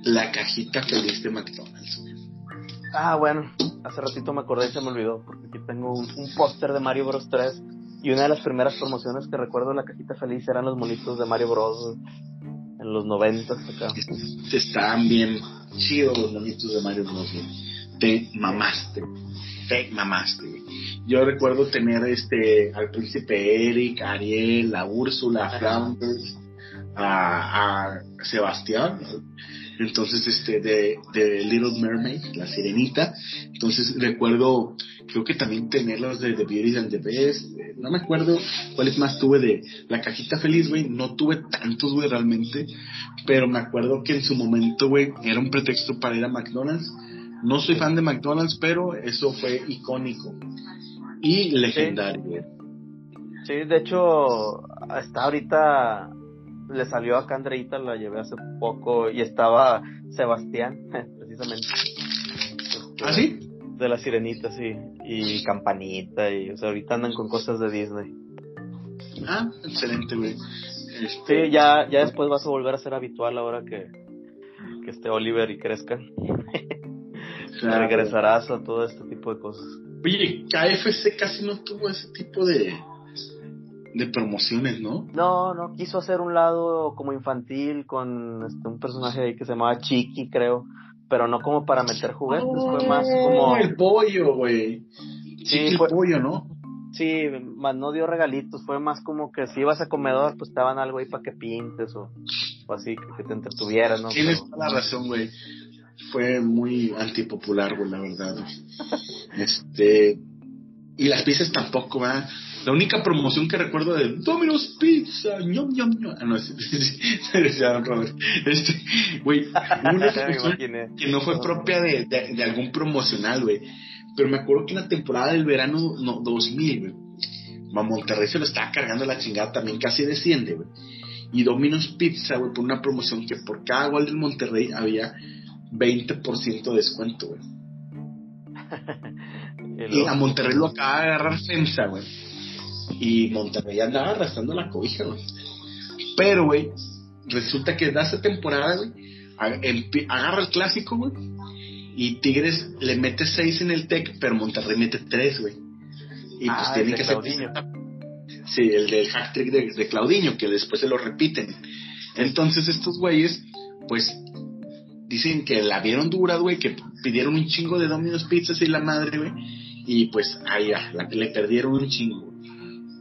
La cajita feliz de McDonald's, güey. Ah, bueno, hace ratito me acordé y se me olvidó, porque aquí tengo un, póster de Mario Bros 3 y una de las primeras promociones que recuerdo de la cajita feliz eran los monitos de Mario Bros en los 90 acá. Estaban bien chidos los monitos de Mario Bros. Te mamaste te mamaste, Yo recuerdo tener este al príncipe Eric, Ariel, a Úrsula, a Flanders, a, Sebastián, entonces este de, de, Little Mermaid, la sirenita, entonces recuerdo, creo que también tener los de The Beauty and the Beast, no me acuerdo cuáles más tuve de la cajita feliz, güey, no tuve tantos, güey, realmente, pero me acuerdo que en su momento, güey, era un pretexto para ir a McDonald's. No soy fan de McDonald's, pero eso fue icónico. Y legendario. Sí, de hecho, hasta ahorita le salió a Andreita, la llevé hace poco y estaba Sebastián, precisamente. ¿Ah, sí? De la sirenita, sí. Y campanita, y o sea, ahorita andan con cosas de Disney. Ah, excelente, güey. Este... Sí, ya, ya después vas a volver a ser habitual ahora que, que esté Oliver y crezca. regresarás a todo este tipo de cosas. Oye, KFC casi no tuvo ese tipo de, de promociones, ¿no? No, no, quiso hacer un lado como infantil con este, un personaje ahí que se llamaba Chiqui, creo, pero no como para meter juguetes, fue más como... el pollo, güey. Sí, el pollo, ¿no? Sí, más no dio regalitos, fue más como que si ibas a comedor, pues te daban algo ahí para que pintes o, así, que, te entretuvieras, ¿no? Tienes toda la razón, güey fue muy antipopular, güey, la verdad. Este. Y las pizzas tampoco, ¿verdad? La única promoción que recuerdo de Domino's Pizza, ñom, ñom, ñom. Ah, no, es Robert. Este, güey, una que no fue propia de, de, algún promocional, güey. Pero me acuerdo que en la temporada del verano no, 2000, güey, a Monterrey se lo estaba cargando la chingada también, casi desciende, güey. Y Domino's Pizza, güey, por una promoción que por cada gol del Monterrey había 20% de descuento, güey. y a Monterrey lo acaba de agarrar FEMSA, güey. Y Monterrey andaba arrastrando la cobija, güey. Pero, güey, resulta que da esa temporada, güey, agarra el clásico, güey. Y Tigres le mete 6 en el TEC, pero Monterrey mete 3, güey. Y pues ah, tiene que ser. Sí, el del hack trick de, de Claudiño, que después se lo repiten. Entonces estos güeyes, pues dicen que la vieron dura, güey, que pidieron un chingo de Domino's Pizzas y la madre, güey, y pues ahí ya, la, le perdieron un chingo.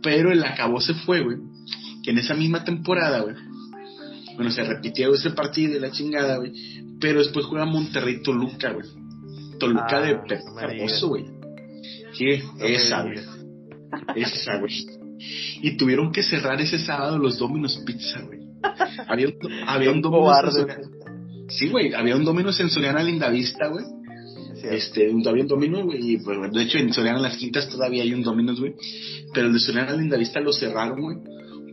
Pero el acabó se fue, güey, que en esa misma temporada, güey, bueno, se repitió ese partido de la chingada, güey, pero después juega Monterrey Toluca, güey. Toluca de ah, hermoso, güey. Sí, esa, güey. Esa, güey. Y tuvieron que cerrar ese sábado los Domino's Pizza, güey. Había, había un Domino's Sí, güey, había un Domino's en Soriana Lindavista, güey. Este, había un Domino's, güey, y pues, de hecho en Soriana Las Quintas todavía hay un Domino's, güey. Pero el de Soriana Lindavista lo cerraron, güey.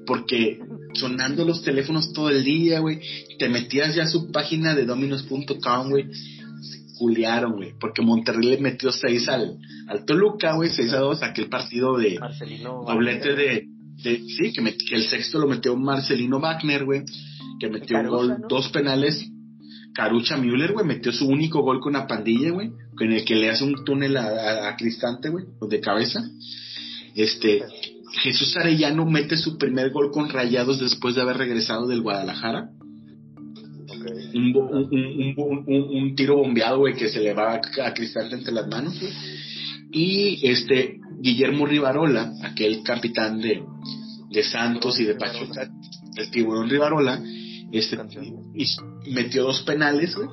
Porque sonando los teléfonos todo el día, güey. Te metías ya a su página de dominos.com, güey. Culearon, güey. Porque Monterrey le metió 6 al, al Toluca, güey. 6 a 2, aquel partido de Marcelino doblete de, de, Sí, que, que, el sexto lo metió Marcelino Wagner, güey. Que metió gol, dos penales Carucha Müller, güey, metió su único gol con la pandilla, güey, con el que le hace un túnel a, Cristante, güey, de cabeza. Este, Jesús Arellano mete su primer gol con Rayados después de haber regresado del Guadalajara. Un, tiro bombeado, güey, que se le va a, Cristante entre las manos, güey. Y este, Guillermo Rivarola, aquel capitán de, de Santos y de Pachuca, el tiburón Rivarola, Este, y metió dos penales, güey.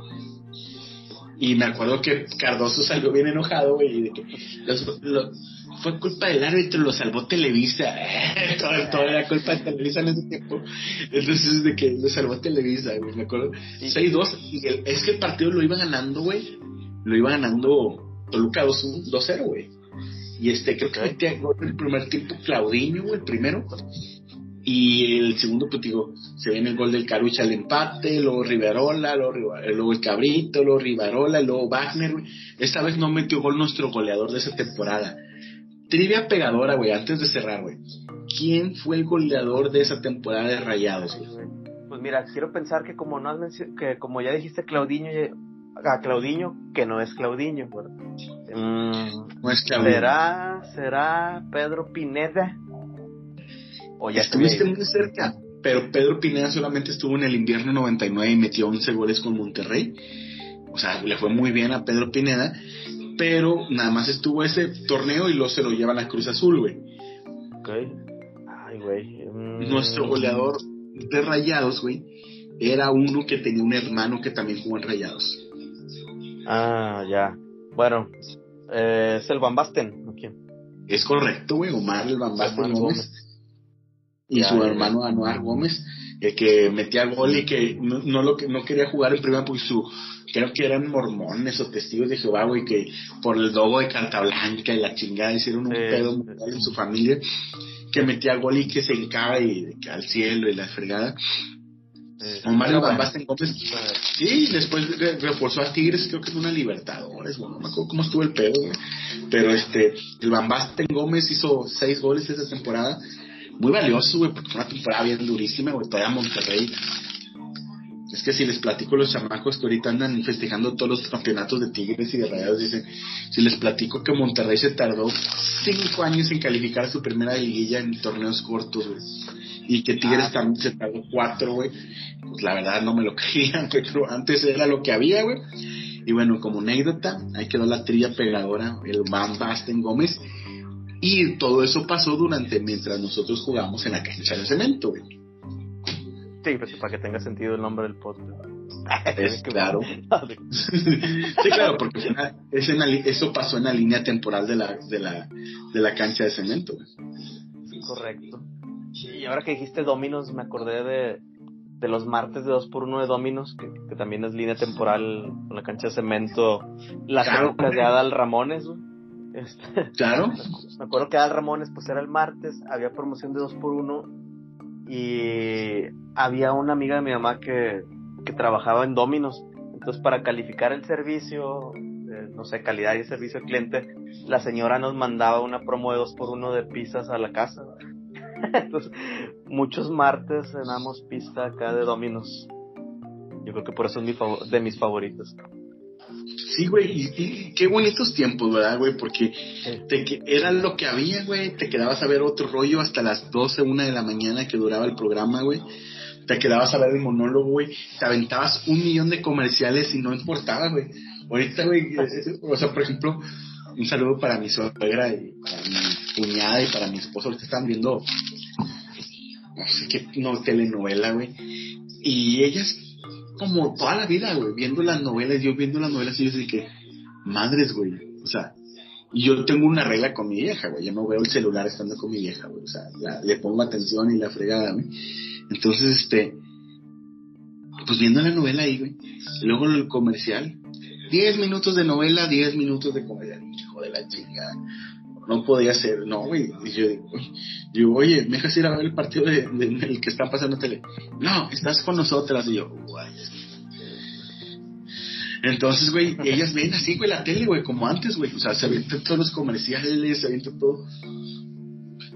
Y me acuerdo que Cardoso salió bien enojado, güey, y de que fue culpa del árbitro, lo salvó Televisa. todo, era culpa de Televisa en ese tiempo. Entonces, de que lo salvó Televisa, güey, me acuerdo. 6-2, y es que el partido lo iba ganando, güey. Lo iba ganando Toluca 2-0, güey. Y este, creo que metía el primer tiempo Claudinho, el primero. Y el segundo, pues digo, se viene el gol del Carucha al empate, luego Riverola, luego, el Cabrito, luego Rivarola, luego Wagner, Esta vez no metió gol nuestro goleador de esa temporada. Trivia pegadora, güey, antes de cerrar, güey. ¿Quién fue el goleador de esa temporada de Rayados, Pues mira, quiero pensar que como no has que como ya dijiste Claudinho, a Claudinho, que no es Claudinho, mm, no es Claudinho. ¿Será, será Pedro Pineda? ¿O ya Estuviste muy cerca, pero Pedro Pineda solamente estuvo en el invierno 99 y metió 11 goles con Monterrey. O sea, le fue muy bien a Pedro Pineda, pero nada más estuvo ese torneo y luego se lo llevan a Cruz Azul, güey. Ok. Ay, güey. Mm. Nuestro goleador de Rayados, güey, era uno que tenía un hermano que también jugó en Rayados. Ah, ya. Bueno, eh, es el Bambasten, ¿o quién? Es correcto, güey, Omar el Bambasten Gómez. Y su hermano Anuar Gómez, el que metía gol y que no, no, lo, no quería jugar en primera porque su creo que eran mormones o testigos de Jehová, güey, que por el dogo de Carta Blanca y la chingada hicieron un pedo en su familia, que metía gol y que se encaba y que al cielo y la fregada. Omar Gómez, sí, después reforzó a Tigres, creo que es una Libertadores, bueno, no me acuerdo cómo estuvo el pedo, pero este, el Van Basten Gómez hizo seis goles esa temporada, muy valioso, güey, porque fue una temporada bien durísima, güey, todavía Monterrey es que si les platico los chamacos que ahorita andan festejando todos los campeonatos de Tigres y de Rayados, dicen, si les platico que Monterrey se tardó cinco años en calificar a su primera liguilla en torneos cortos, güey. Y que Tigres ah. también se tardó cuatro, güey. Pues la verdad no me lo creían, pero antes era lo que había, güey. Y bueno, como anécdota, ahí quedó la trilla pegadora, el Van Basten Gómez. Y todo eso pasó durante, mientras nosotros jugamos en la cancha de cemento, güey. Sí, pues para que tenga sentido el nombre del podcast. Es claro. sí, claro, porque eso pasó en la línea temporal de la, de la, de la cancha de cemento. Correcto. Y ahora que dijiste Dominos, me acordé de, de los martes de 2x1 de Dominos, que, también es línea temporal con la cancha de cemento, la claro. de Adal Ramones. Este, claro. Me acuerdo que Adal Ramones, pues era el martes, había promoción de 2x1 y había una amiga de mi mamá que, que trabajaba en Dominos. Entonces, para calificar el servicio, eh, no sé, calidad y servicio al cliente, la señora nos mandaba una promo de dos por uno de pizzas a la casa. Entonces, muchos martes cenamos pizza acá de Dominos. Yo creo que por eso es mi de mis favoritos. Sí, güey, y, qué bonitos tiempos, ¿verdad, güey? Porque te, era lo que había, güey. Te quedabas a ver otro rollo hasta las 12, una de la mañana que duraba el programa, güey. Te quedabas a ver el monólogo, güey. Te aventabas un millón de comerciales y no importaba, güey. Ahorita, güey, o sea, por ejemplo, un saludo para mi suegra y para mi cuñada y para mi esposo. Ahorita están viendo, no sé qué no, telenovela, güey. Y ellas como toda la vida, güey, viendo las novelas, yo viendo las novelas y yo que, madres, güey, o sea, y yo tengo una regla con mi vieja, güey, yo no veo el celular estando con mi vieja, güey, o sea, le pongo atención y la fregada, güey. Entonces, este, pues viendo la novela ahí, güey, luego el comercial, 10 minutos de novela, 10 minutos de comercial, hijo de la chingada no podía ser, no, güey. Y yo digo, oye, ¿me dejas ir a ver el partido de, el que están pasando en tele? No, estás con nosotras. Y yo, guay. Entonces, güey, ellas ven así, güey, la tele, güey, como antes, güey. O sea, se avientan todos los comerciales, se avientan todo.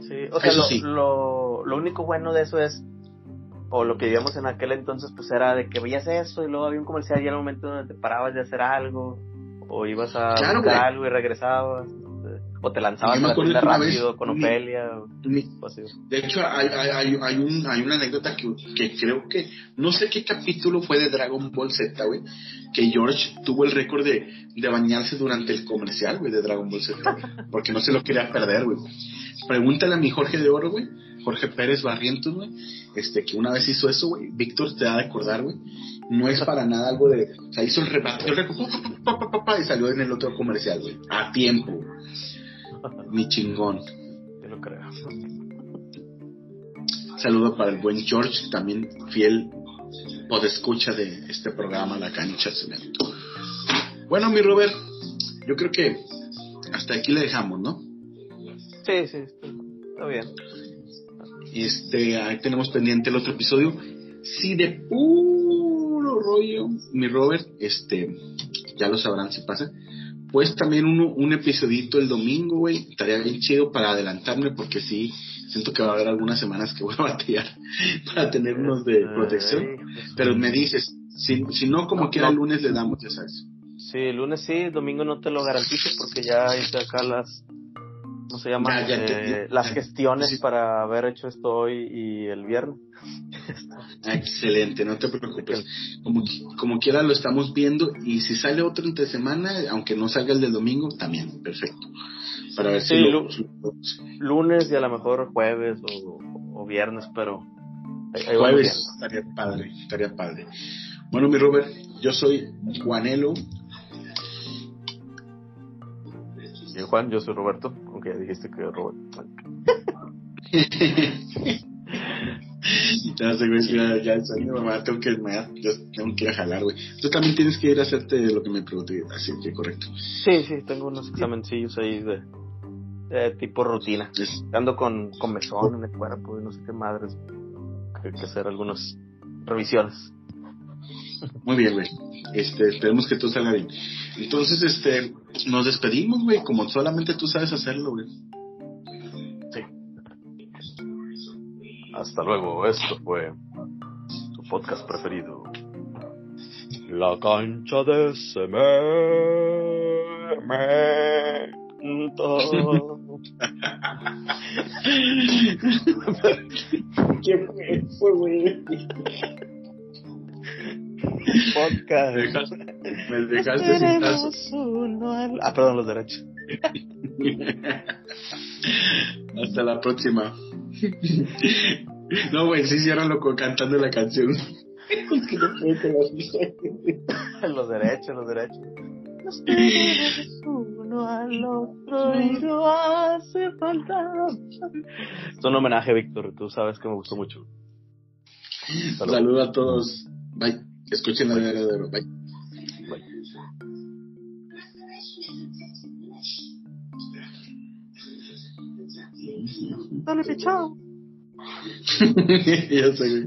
Sí, o sea, lo, lo, único bueno de eso es, o lo que vivíamos en aquel entonces, pues era de que veías eso y luego había un comercial y era el momento donde te parabas de hacer algo, o ibas a claro, algo y regresabas. O te lanzabas a rápido con Ofelia. de hecho, hay, hay, hay, un, hay una anécdota que, que, creo que. No sé qué capítulo fue de Dragon Ball Z, güey. Que George tuvo el récord de, de bañarse durante el comercial, güey, de Dragon Ball Z. porque no se lo quería perder, güey. Pregúntale a mi Jorge de Oro, güey. Jorge Pérez Barrientos, güey, este, que una vez hizo eso, güey, Víctor te da de acordar, güey, no es para nada algo de, o sea, hizo el rebate, el y salió en el otro comercial, güey, a tiempo, mi chingón. Yo lo creo. Saludo para el buen George, también fiel escucha de este programa La Cancha Cemento. Bueno, mi Robert, yo creo que hasta aquí le dejamos, ¿no? Sí, sí, está bien. Este, ahí tenemos pendiente el otro episodio. Si de puro rollo, mi Robert, este, ya lo sabrán si pasa. Pues también uno, un episodito el domingo, güey. Estaría bien chido para adelantarme porque sí, siento que va a haber algunas semanas que voy a batear para tener unos de protección. Pero me dices, si, si no, como quiera, el lunes le damos, ya sabes. Sí, el lunes sí, domingo no te lo garantizo porque ya hice acá las, ¿cómo se llama? Eh, las gestiones para haber hecho esto hoy y el viernes. Excelente, no te preocupes. Como, como quiera lo estamos viendo y si sale otro entre semana, aunque no salga el del domingo, también, perfecto. Para ver si lunes y a lo mejor jueves o, viernes, pero jueves estaría padre, estaría padre. Bueno, mi Robert, yo soy Juanelo. Y Juan, yo soy Roberto, aunque ya dijiste que Robert. y te hace, güey, ya, ya el sueño, mamá, tengo que, yo tengo que ir a jalar, güey. Tú también tienes que ir a hacerte lo que me pregunté, así que correcto. Sí, sí, tengo unos examencillos ahí de, de tipo rutina. Ando con, con mesón en el cuerpo y no sé qué madres. Hay que hacer algunas revisiones. Muy bien, güey. Este, esperemos que todo salga bien. Entonces, este, nos despedimos, güey, como solamente tú sabes hacerlo, güey. Hasta luego, esto fue tu podcast preferido. La cancha de cemento. ¿Qué fue? Fue muy Podcast. Me dejaste sin Ah, perdón, los derechos. Hasta la próxima. No, güey, sí, ciérralo cantando la canción. los derechos, los derechos. uno al otro y no hace falta. Es un homenaje, Víctor. Tú sabes que me gustó mucho. Saludos a todos. Bye. Escuchen la verdadero. Bye. Bye. Dale, chao. ya sé,